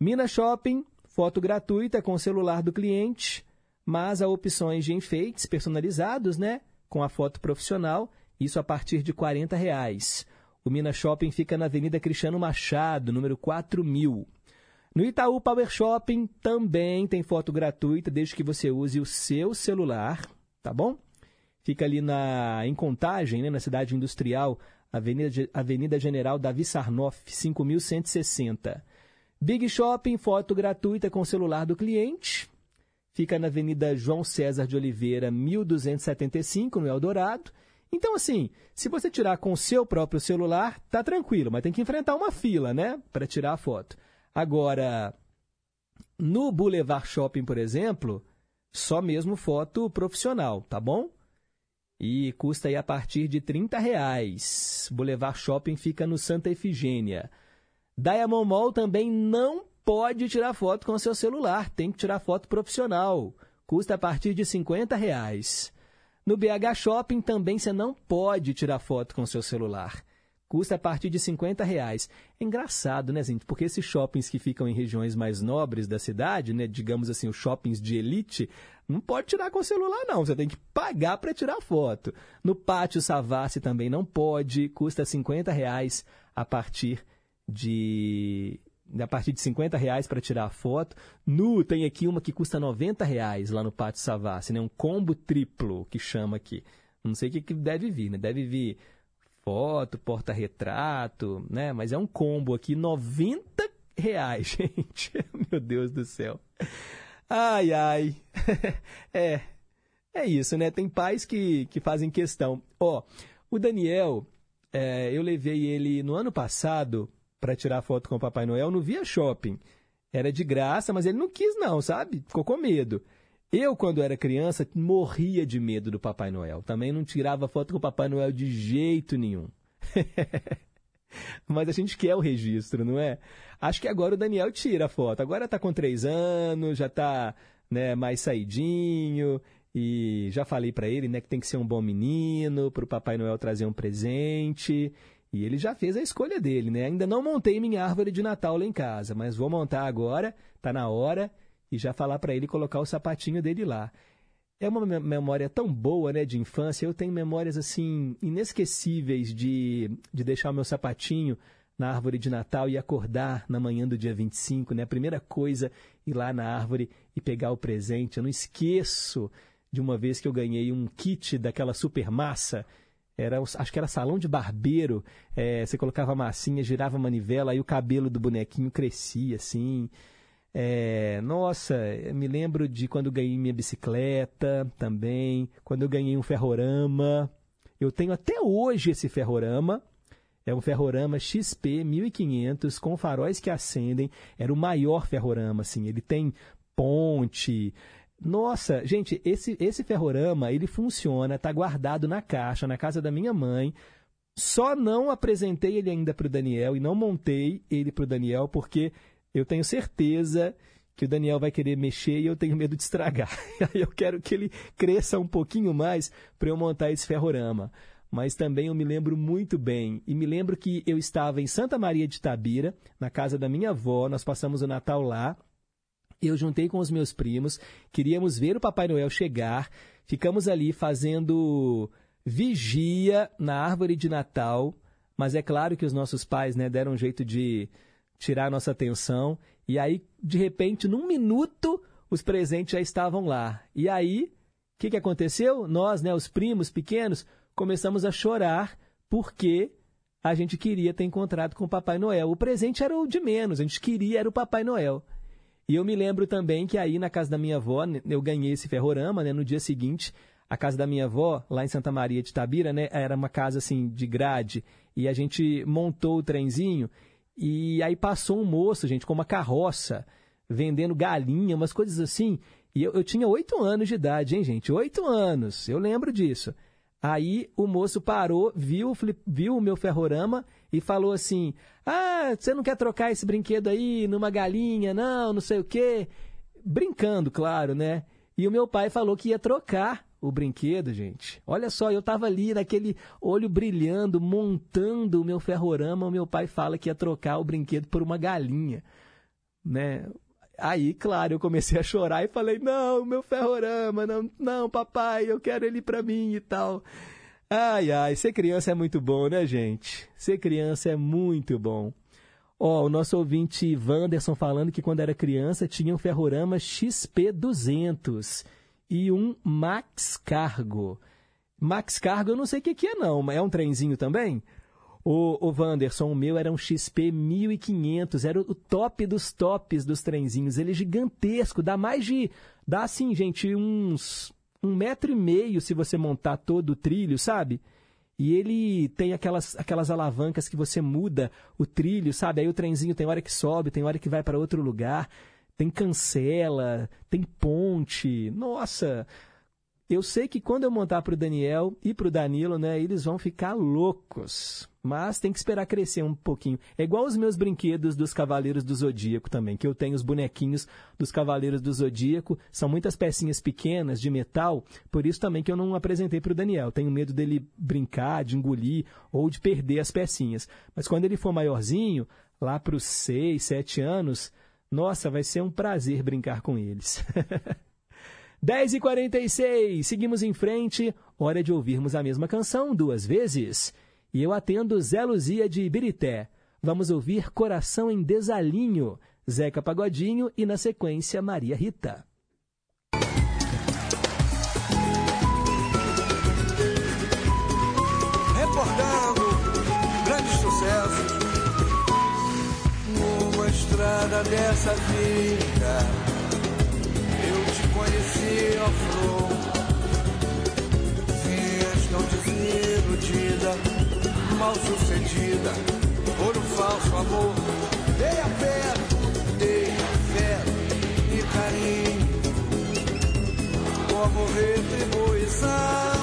Mina Shopping, foto gratuita com celular do cliente, mas há opções de enfeites personalizados, né? Com a foto profissional, isso a partir de 40 reais. O Mina Shopping fica na Avenida Cristiano Machado, número 4000. No Itaú Power Shopping também tem foto gratuita, desde que você use o seu celular, tá bom? Fica ali na, em Contagem, né, na cidade industrial, Avenida, Avenida General Davi Sarnoff, 5160. Big Shopping, foto gratuita com o celular do cliente. Fica na Avenida João César de Oliveira, 1275, no Eldorado. Então, assim, se você tirar com o seu próprio celular, tá tranquilo, mas tem que enfrentar uma fila, né, para tirar a foto. Agora, no Boulevard Shopping, por exemplo, só mesmo foto profissional, tá bom? E custa aí a partir de 30 reais. Boulevard Shopping fica no Santa Efigênia. Diamond Mall também não pode tirar foto com seu celular, tem que tirar foto profissional. Custa a partir de 50 reais. No BH Shopping também você não pode tirar foto com seu celular custa a partir de 50 reais. É engraçado, né, gente? Porque esses shoppings que ficam em regiões mais nobres da cidade, né, digamos assim, os shoppings de elite, não pode tirar com o celular, não. Você tem que pagar para tirar foto. No Pátio Savassi também não pode, custa 50 reais a partir de a partir de 50 reais para tirar a foto. Nu, tem aqui uma que custa 90 reais lá no Pátio Savassi, né? Um combo triplo que chama aqui. Não sei o que, que deve vir, né? Deve vir foto, porta-retrato, né? Mas é um combo aqui, 90 reais, gente. Meu Deus do céu. Ai, ai. é, é isso, né? Tem pais que, que fazem questão. Ó, o Daniel, é, eu levei ele no ano passado para tirar foto com o Papai Noel no Via Shopping. Era de graça, mas ele não quis não, sabe? Ficou com medo. Eu, quando era criança, morria de medo do Papai Noel. Também não tirava foto com o Papai Noel de jeito nenhum. Mas a gente quer o registro, não é? Acho que agora o Daniel tira a foto. Agora está com três anos, já está né, mais saidinho. E já falei para ele né, que tem que ser um bom menino, para o Papai Noel trazer um presente. E ele já fez a escolha dele, né? Ainda não montei minha árvore de Natal lá em casa, mas vou montar agora, tá na hora e já falar para ele colocar o sapatinho dele lá. É uma memória tão boa, né, de infância. Eu tenho memórias assim inesquecíveis de, de deixar o meu sapatinho na árvore de Natal e acordar na manhã do dia 25, né? A primeira coisa, ir lá na árvore e pegar o presente. Eu não esqueço de uma vez que eu ganhei um kit daquela super massa. Era, acho que era salão de barbeiro. É, você colocava a massinha, girava a manivela, aí o cabelo do bonequinho crescia assim. É, nossa, me lembro de quando ganhei minha bicicleta também, quando eu ganhei um ferrorama. Eu tenho até hoje esse ferrorama. É um ferrorama XP 1500 com faróis que acendem. Era o maior ferrorama, assim. Ele tem ponte. Nossa, gente, esse, esse ferrorama, ele funciona, está guardado na caixa, na casa da minha mãe. Só não apresentei ele ainda para o Daniel e não montei ele para o Daniel porque eu tenho certeza que o Daniel vai querer mexer e eu tenho medo de estragar. Eu quero que ele cresça um pouquinho mais para eu montar esse ferrorama. Mas também eu me lembro muito bem, e me lembro que eu estava em Santa Maria de Tabira, na casa da minha avó, nós passamos o Natal lá. Eu juntei com os meus primos, queríamos ver o Papai Noel chegar, ficamos ali fazendo vigia na árvore de Natal, mas é claro que os nossos pais né, deram um jeito de tirar nossa atenção. E aí, de repente, num minuto, os presentes já estavam lá. E aí, o que, que aconteceu? Nós, né, os primos pequenos, começamos a chorar porque a gente queria ter encontrado com o Papai Noel. O presente era o de menos, a gente queria era o Papai Noel. E eu me lembro também que aí na casa da minha avó, eu ganhei esse ferrorama, né, no dia seguinte, a casa da minha avó, lá em Santa Maria de Tabira, né, era uma casa assim de grade, e a gente montou o trenzinho e aí passou um moço, gente, com uma carroça, vendendo galinha, umas coisas assim. E eu, eu tinha oito anos de idade, hein, gente? Oito anos, eu lembro disso. Aí o moço parou, viu, viu o meu ferrorama e falou assim: Ah, você não quer trocar esse brinquedo aí numa galinha, não, não sei o quê. Brincando, claro, né? E o meu pai falou que ia trocar o brinquedo, gente. Olha só, eu estava ali naquele olho brilhando, montando o meu ferrorama, o meu pai fala que ia trocar o brinquedo por uma galinha, né? Aí, claro, eu comecei a chorar e falei: "Não, meu ferrorama, não, não, papai, eu quero ele para mim e tal". Ai, ai, ser criança é muito bom, né, gente? Ser criança é muito bom. Ó, oh, o nosso ouvinte Wanderson falando que quando era criança tinha um ferrorama XP200 e um Max Cargo. Max Cargo eu não sei o que, que é não, mas é um trenzinho também? O, o Wanderson, o meu era um XP 1500, era o top dos tops dos trenzinhos. Ele é gigantesco, dá mais de. dá assim, gente, uns. um metro e meio se você montar todo o trilho, sabe? E ele tem aquelas, aquelas alavancas que você muda o trilho, sabe? Aí o trenzinho tem hora que sobe, tem hora que vai para outro lugar tem cancela, tem ponte. Nossa, eu sei que quando eu montar para o Daniel e para o Danilo, né, eles vão ficar loucos. Mas tem que esperar crescer um pouquinho. É igual os meus brinquedos dos Cavaleiros do Zodíaco também, que eu tenho os bonequinhos dos Cavaleiros do Zodíaco. São muitas pecinhas pequenas de metal, por isso também que eu não apresentei para o Daniel. Tenho medo dele brincar, de engolir ou de perder as pecinhas. Mas quando ele for maiorzinho, lá para os 6, 7 anos, nossa, vai ser um prazer brincar com eles. 10h46, seguimos em frente. Hora de ouvirmos a mesma canção duas vezes. E eu atendo Zé Luzia de Ibirité. Vamos ouvir Coração em Desalinho, Zeca Pagodinho e, na sequência, Maria Rita. Dessa vida eu te conheci, ó flor. Vinhas tão desiludida, mal sucedida por um falso amor. Dei afeto, dei afeto e carinho, como retribuição.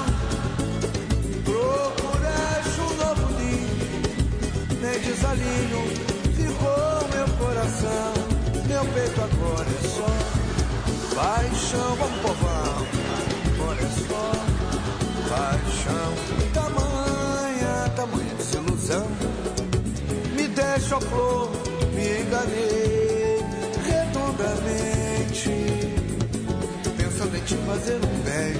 Procuraste um novo ninho, nem desalinho coração, meu peito agora é só paixão, vamos povão, agora é só paixão, tamanha, tamanha desilusão, me deixa a flor, me enganei redondamente, pensando em te fazer um bem,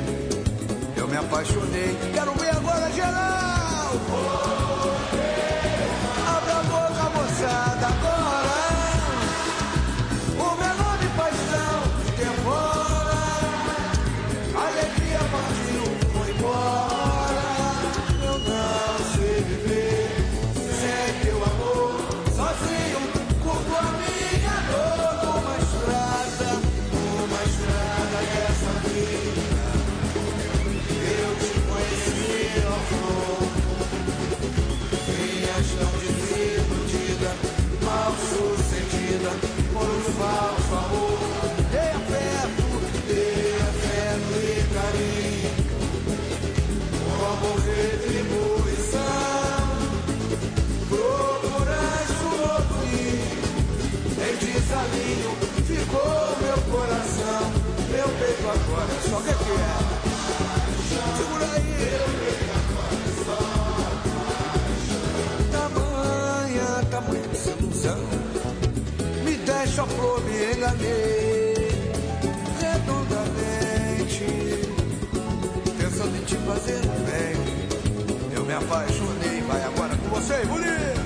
eu me apaixonei, quero ver agora geral, enganei redondamente, pensando em te fazer bem. Eu me apaixonei, vai agora com você, bonito.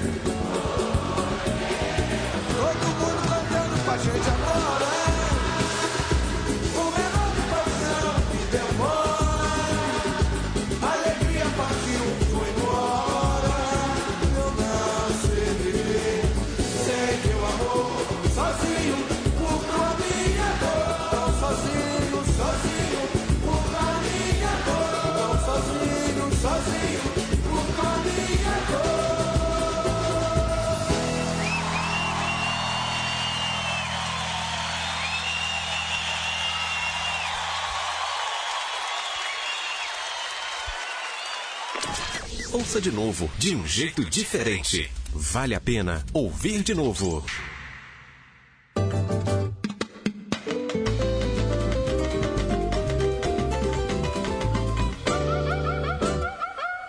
Ouça de novo, de um jeito diferente. Vale a pena ouvir de novo.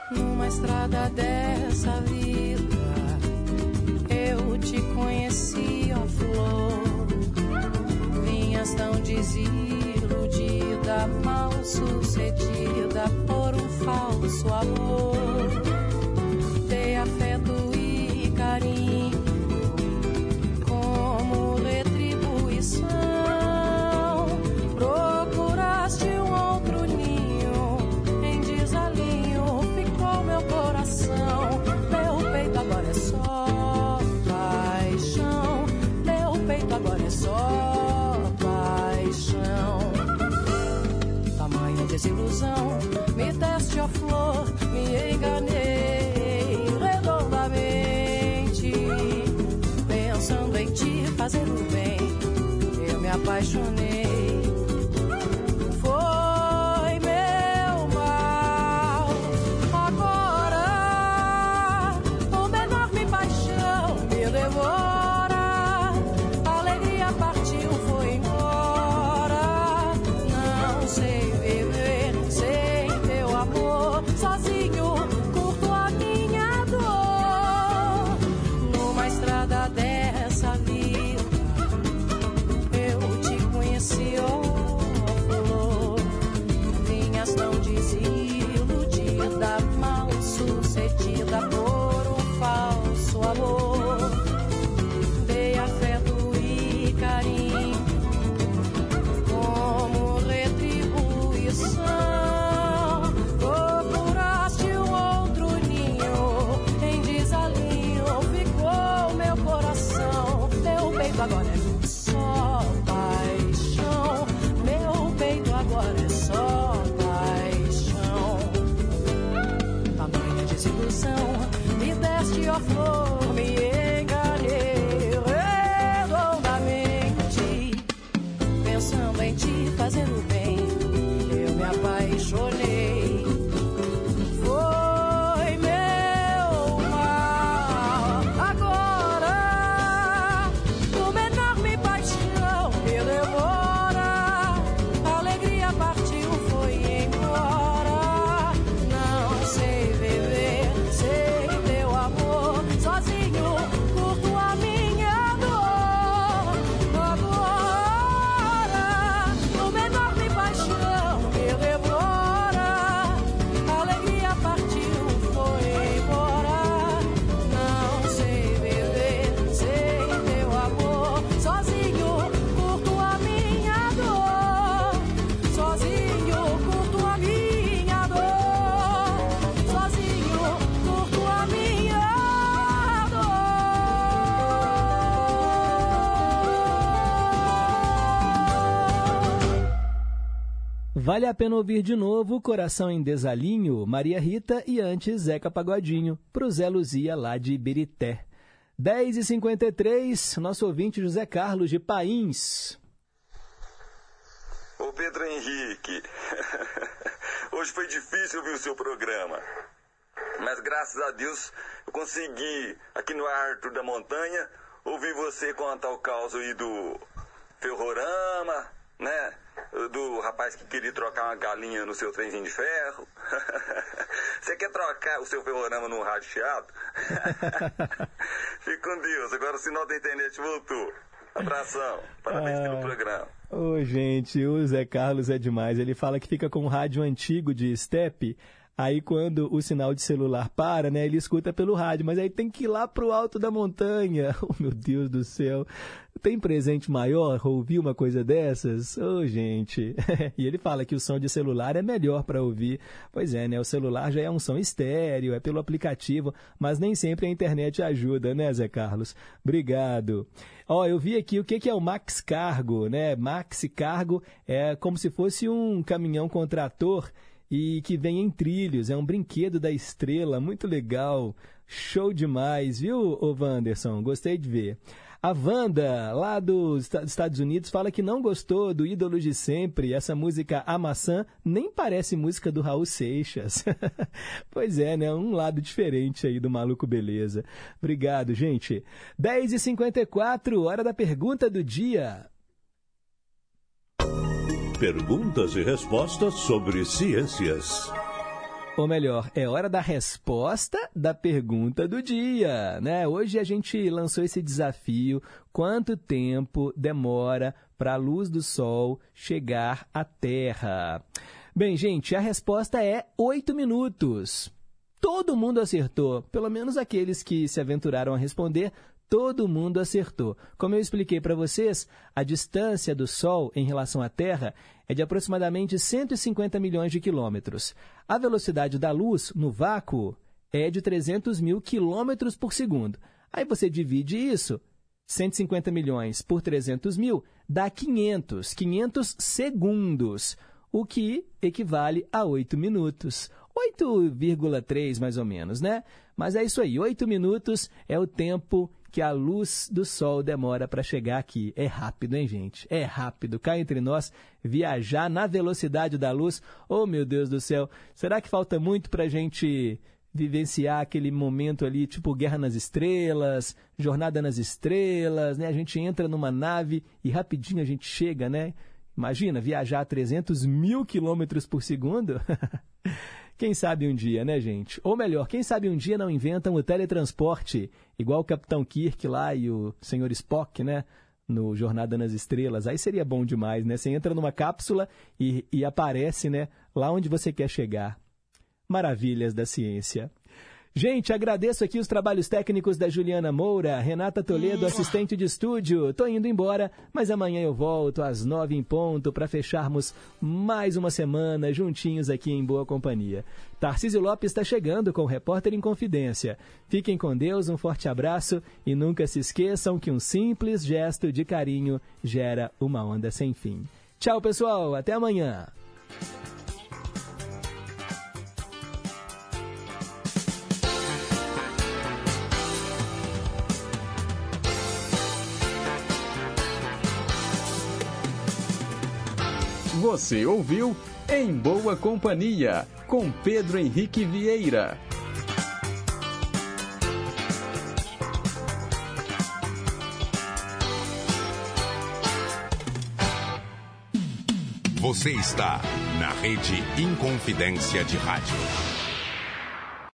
Numa estrada dessa vida, eu te conheci, ó flor. Vinhas tão desiludida, mal sucedida por um falso amor. Vale a pena ouvir de novo Coração em Desalinho, Maria Rita e antes Zeca Pagodinho, pro Zé Luzia lá de Ibirité. 10h53, nosso ouvinte José Carlos de Pains. Ô Pedro Henrique, hoje foi difícil ouvir o seu programa. Mas graças a Deus eu consegui, aqui no Arthur da Montanha, ouvir você contar o caos aí do Ferrorama, né? Do rapaz que queria trocar uma galinha no seu trenzinho de ferro. Você quer trocar o seu ferrorama no rádio chiado? Fique com Deus, agora o sinal da internet voltou. Abração. Parabéns pelo programa. Ô, gente, o Zé Carlos é demais. Ele fala que fica com um rádio antigo de step. Aí quando o sinal de celular para, né, ele escuta pelo rádio, mas aí tem que ir lá pro alto da montanha. Oh, meu Deus do céu. Tem presente maior ouvir uma coisa dessas? Ô, oh, gente. e ele fala que o som de celular é melhor para ouvir. Pois é, né? O celular já é um som estéreo, é pelo aplicativo, mas nem sempre a internet ajuda, né, Zé Carlos? Obrigado. Ó, oh, eu vi aqui o que, é o Max Cargo, né? Max Cargo é como se fosse um caminhão com trator e que vem em trilhos. É um brinquedo da estrela, muito legal. Show demais, viu, ô Wanderson? Gostei de ver. A Wanda, lá dos Estados Unidos, fala que não gostou do Ídolo de Sempre. Essa música A Maçã nem parece música do Raul Seixas. pois é, né? Um lado diferente aí do Maluco Beleza. Obrigado, gente. 10h54, hora da pergunta do dia. Perguntas e respostas sobre ciências. Ou melhor, é hora da resposta da pergunta do dia, né? Hoje a gente lançou esse desafio: quanto tempo demora para a luz do sol chegar à Terra? Bem, gente, a resposta é 8 minutos. Todo mundo acertou, pelo menos aqueles que se aventuraram a responder, todo mundo acertou. Como eu expliquei para vocês, a distância do Sol em relação à Terra é de aproximadamente 150 milhões de quilômetros. A velocidade da luz no vácuo é de 300 mil quilômetros por segundo. Aí você divide isso, 150 milhões por 300 mil, dá 500, 500 segundos, o que equivale a 8 minutos. 8,3 mais ou menos, né? Mas é isso aí, 8 minutos é o tempo que a luz do sol demora para chegar aqui. É rápido, hein, gente? É rápido. Cá entre nós, viajar na velocidade da luz. Oh, meu Deus do céu. Será que falta muito para a gente vivenciar aquele momento ali, tipo Guerra nas Estrelas, Jornada nas Estrelas, né? A gente entra numa nave e rapidinho a gente chega, né? Imagina, viajar a 300 mil quilômetros por segundo. Quem sabe um dia, né, gente? Ou melhor, quem sabe um dia não inventam o teletransporte, igual o Capitão Kirk lá e o Sr. Spock, né? No Jornada nas Estrelas. Aí seria bom demais, né? Você entra numa cápsula e, e aparece, né? Lá onde você quer chegar. Maravilhas da ciência. Gente, agradeço aqui os trabalhos técnicos da Juliana Moura, Renata Toledo, assistente de estúdio. Tô indo embora, mas amanhã eu volto às nove em ponto para fecharmos mais uma semana juntinhos aqui em boa companhia. Tarcísio Lopes está chegando com o Repórter em Confidência. Fiquem com Deus, um forte abraço e nunca se esqueçam que um simples gesto de carinho gera uma onda sem fim. Tchau, pessoal, até amanhã. Você ouviu Em Boa Companhia, com Pedro Henrique Vieira. Você está na Rede Inconfidência de Rádio.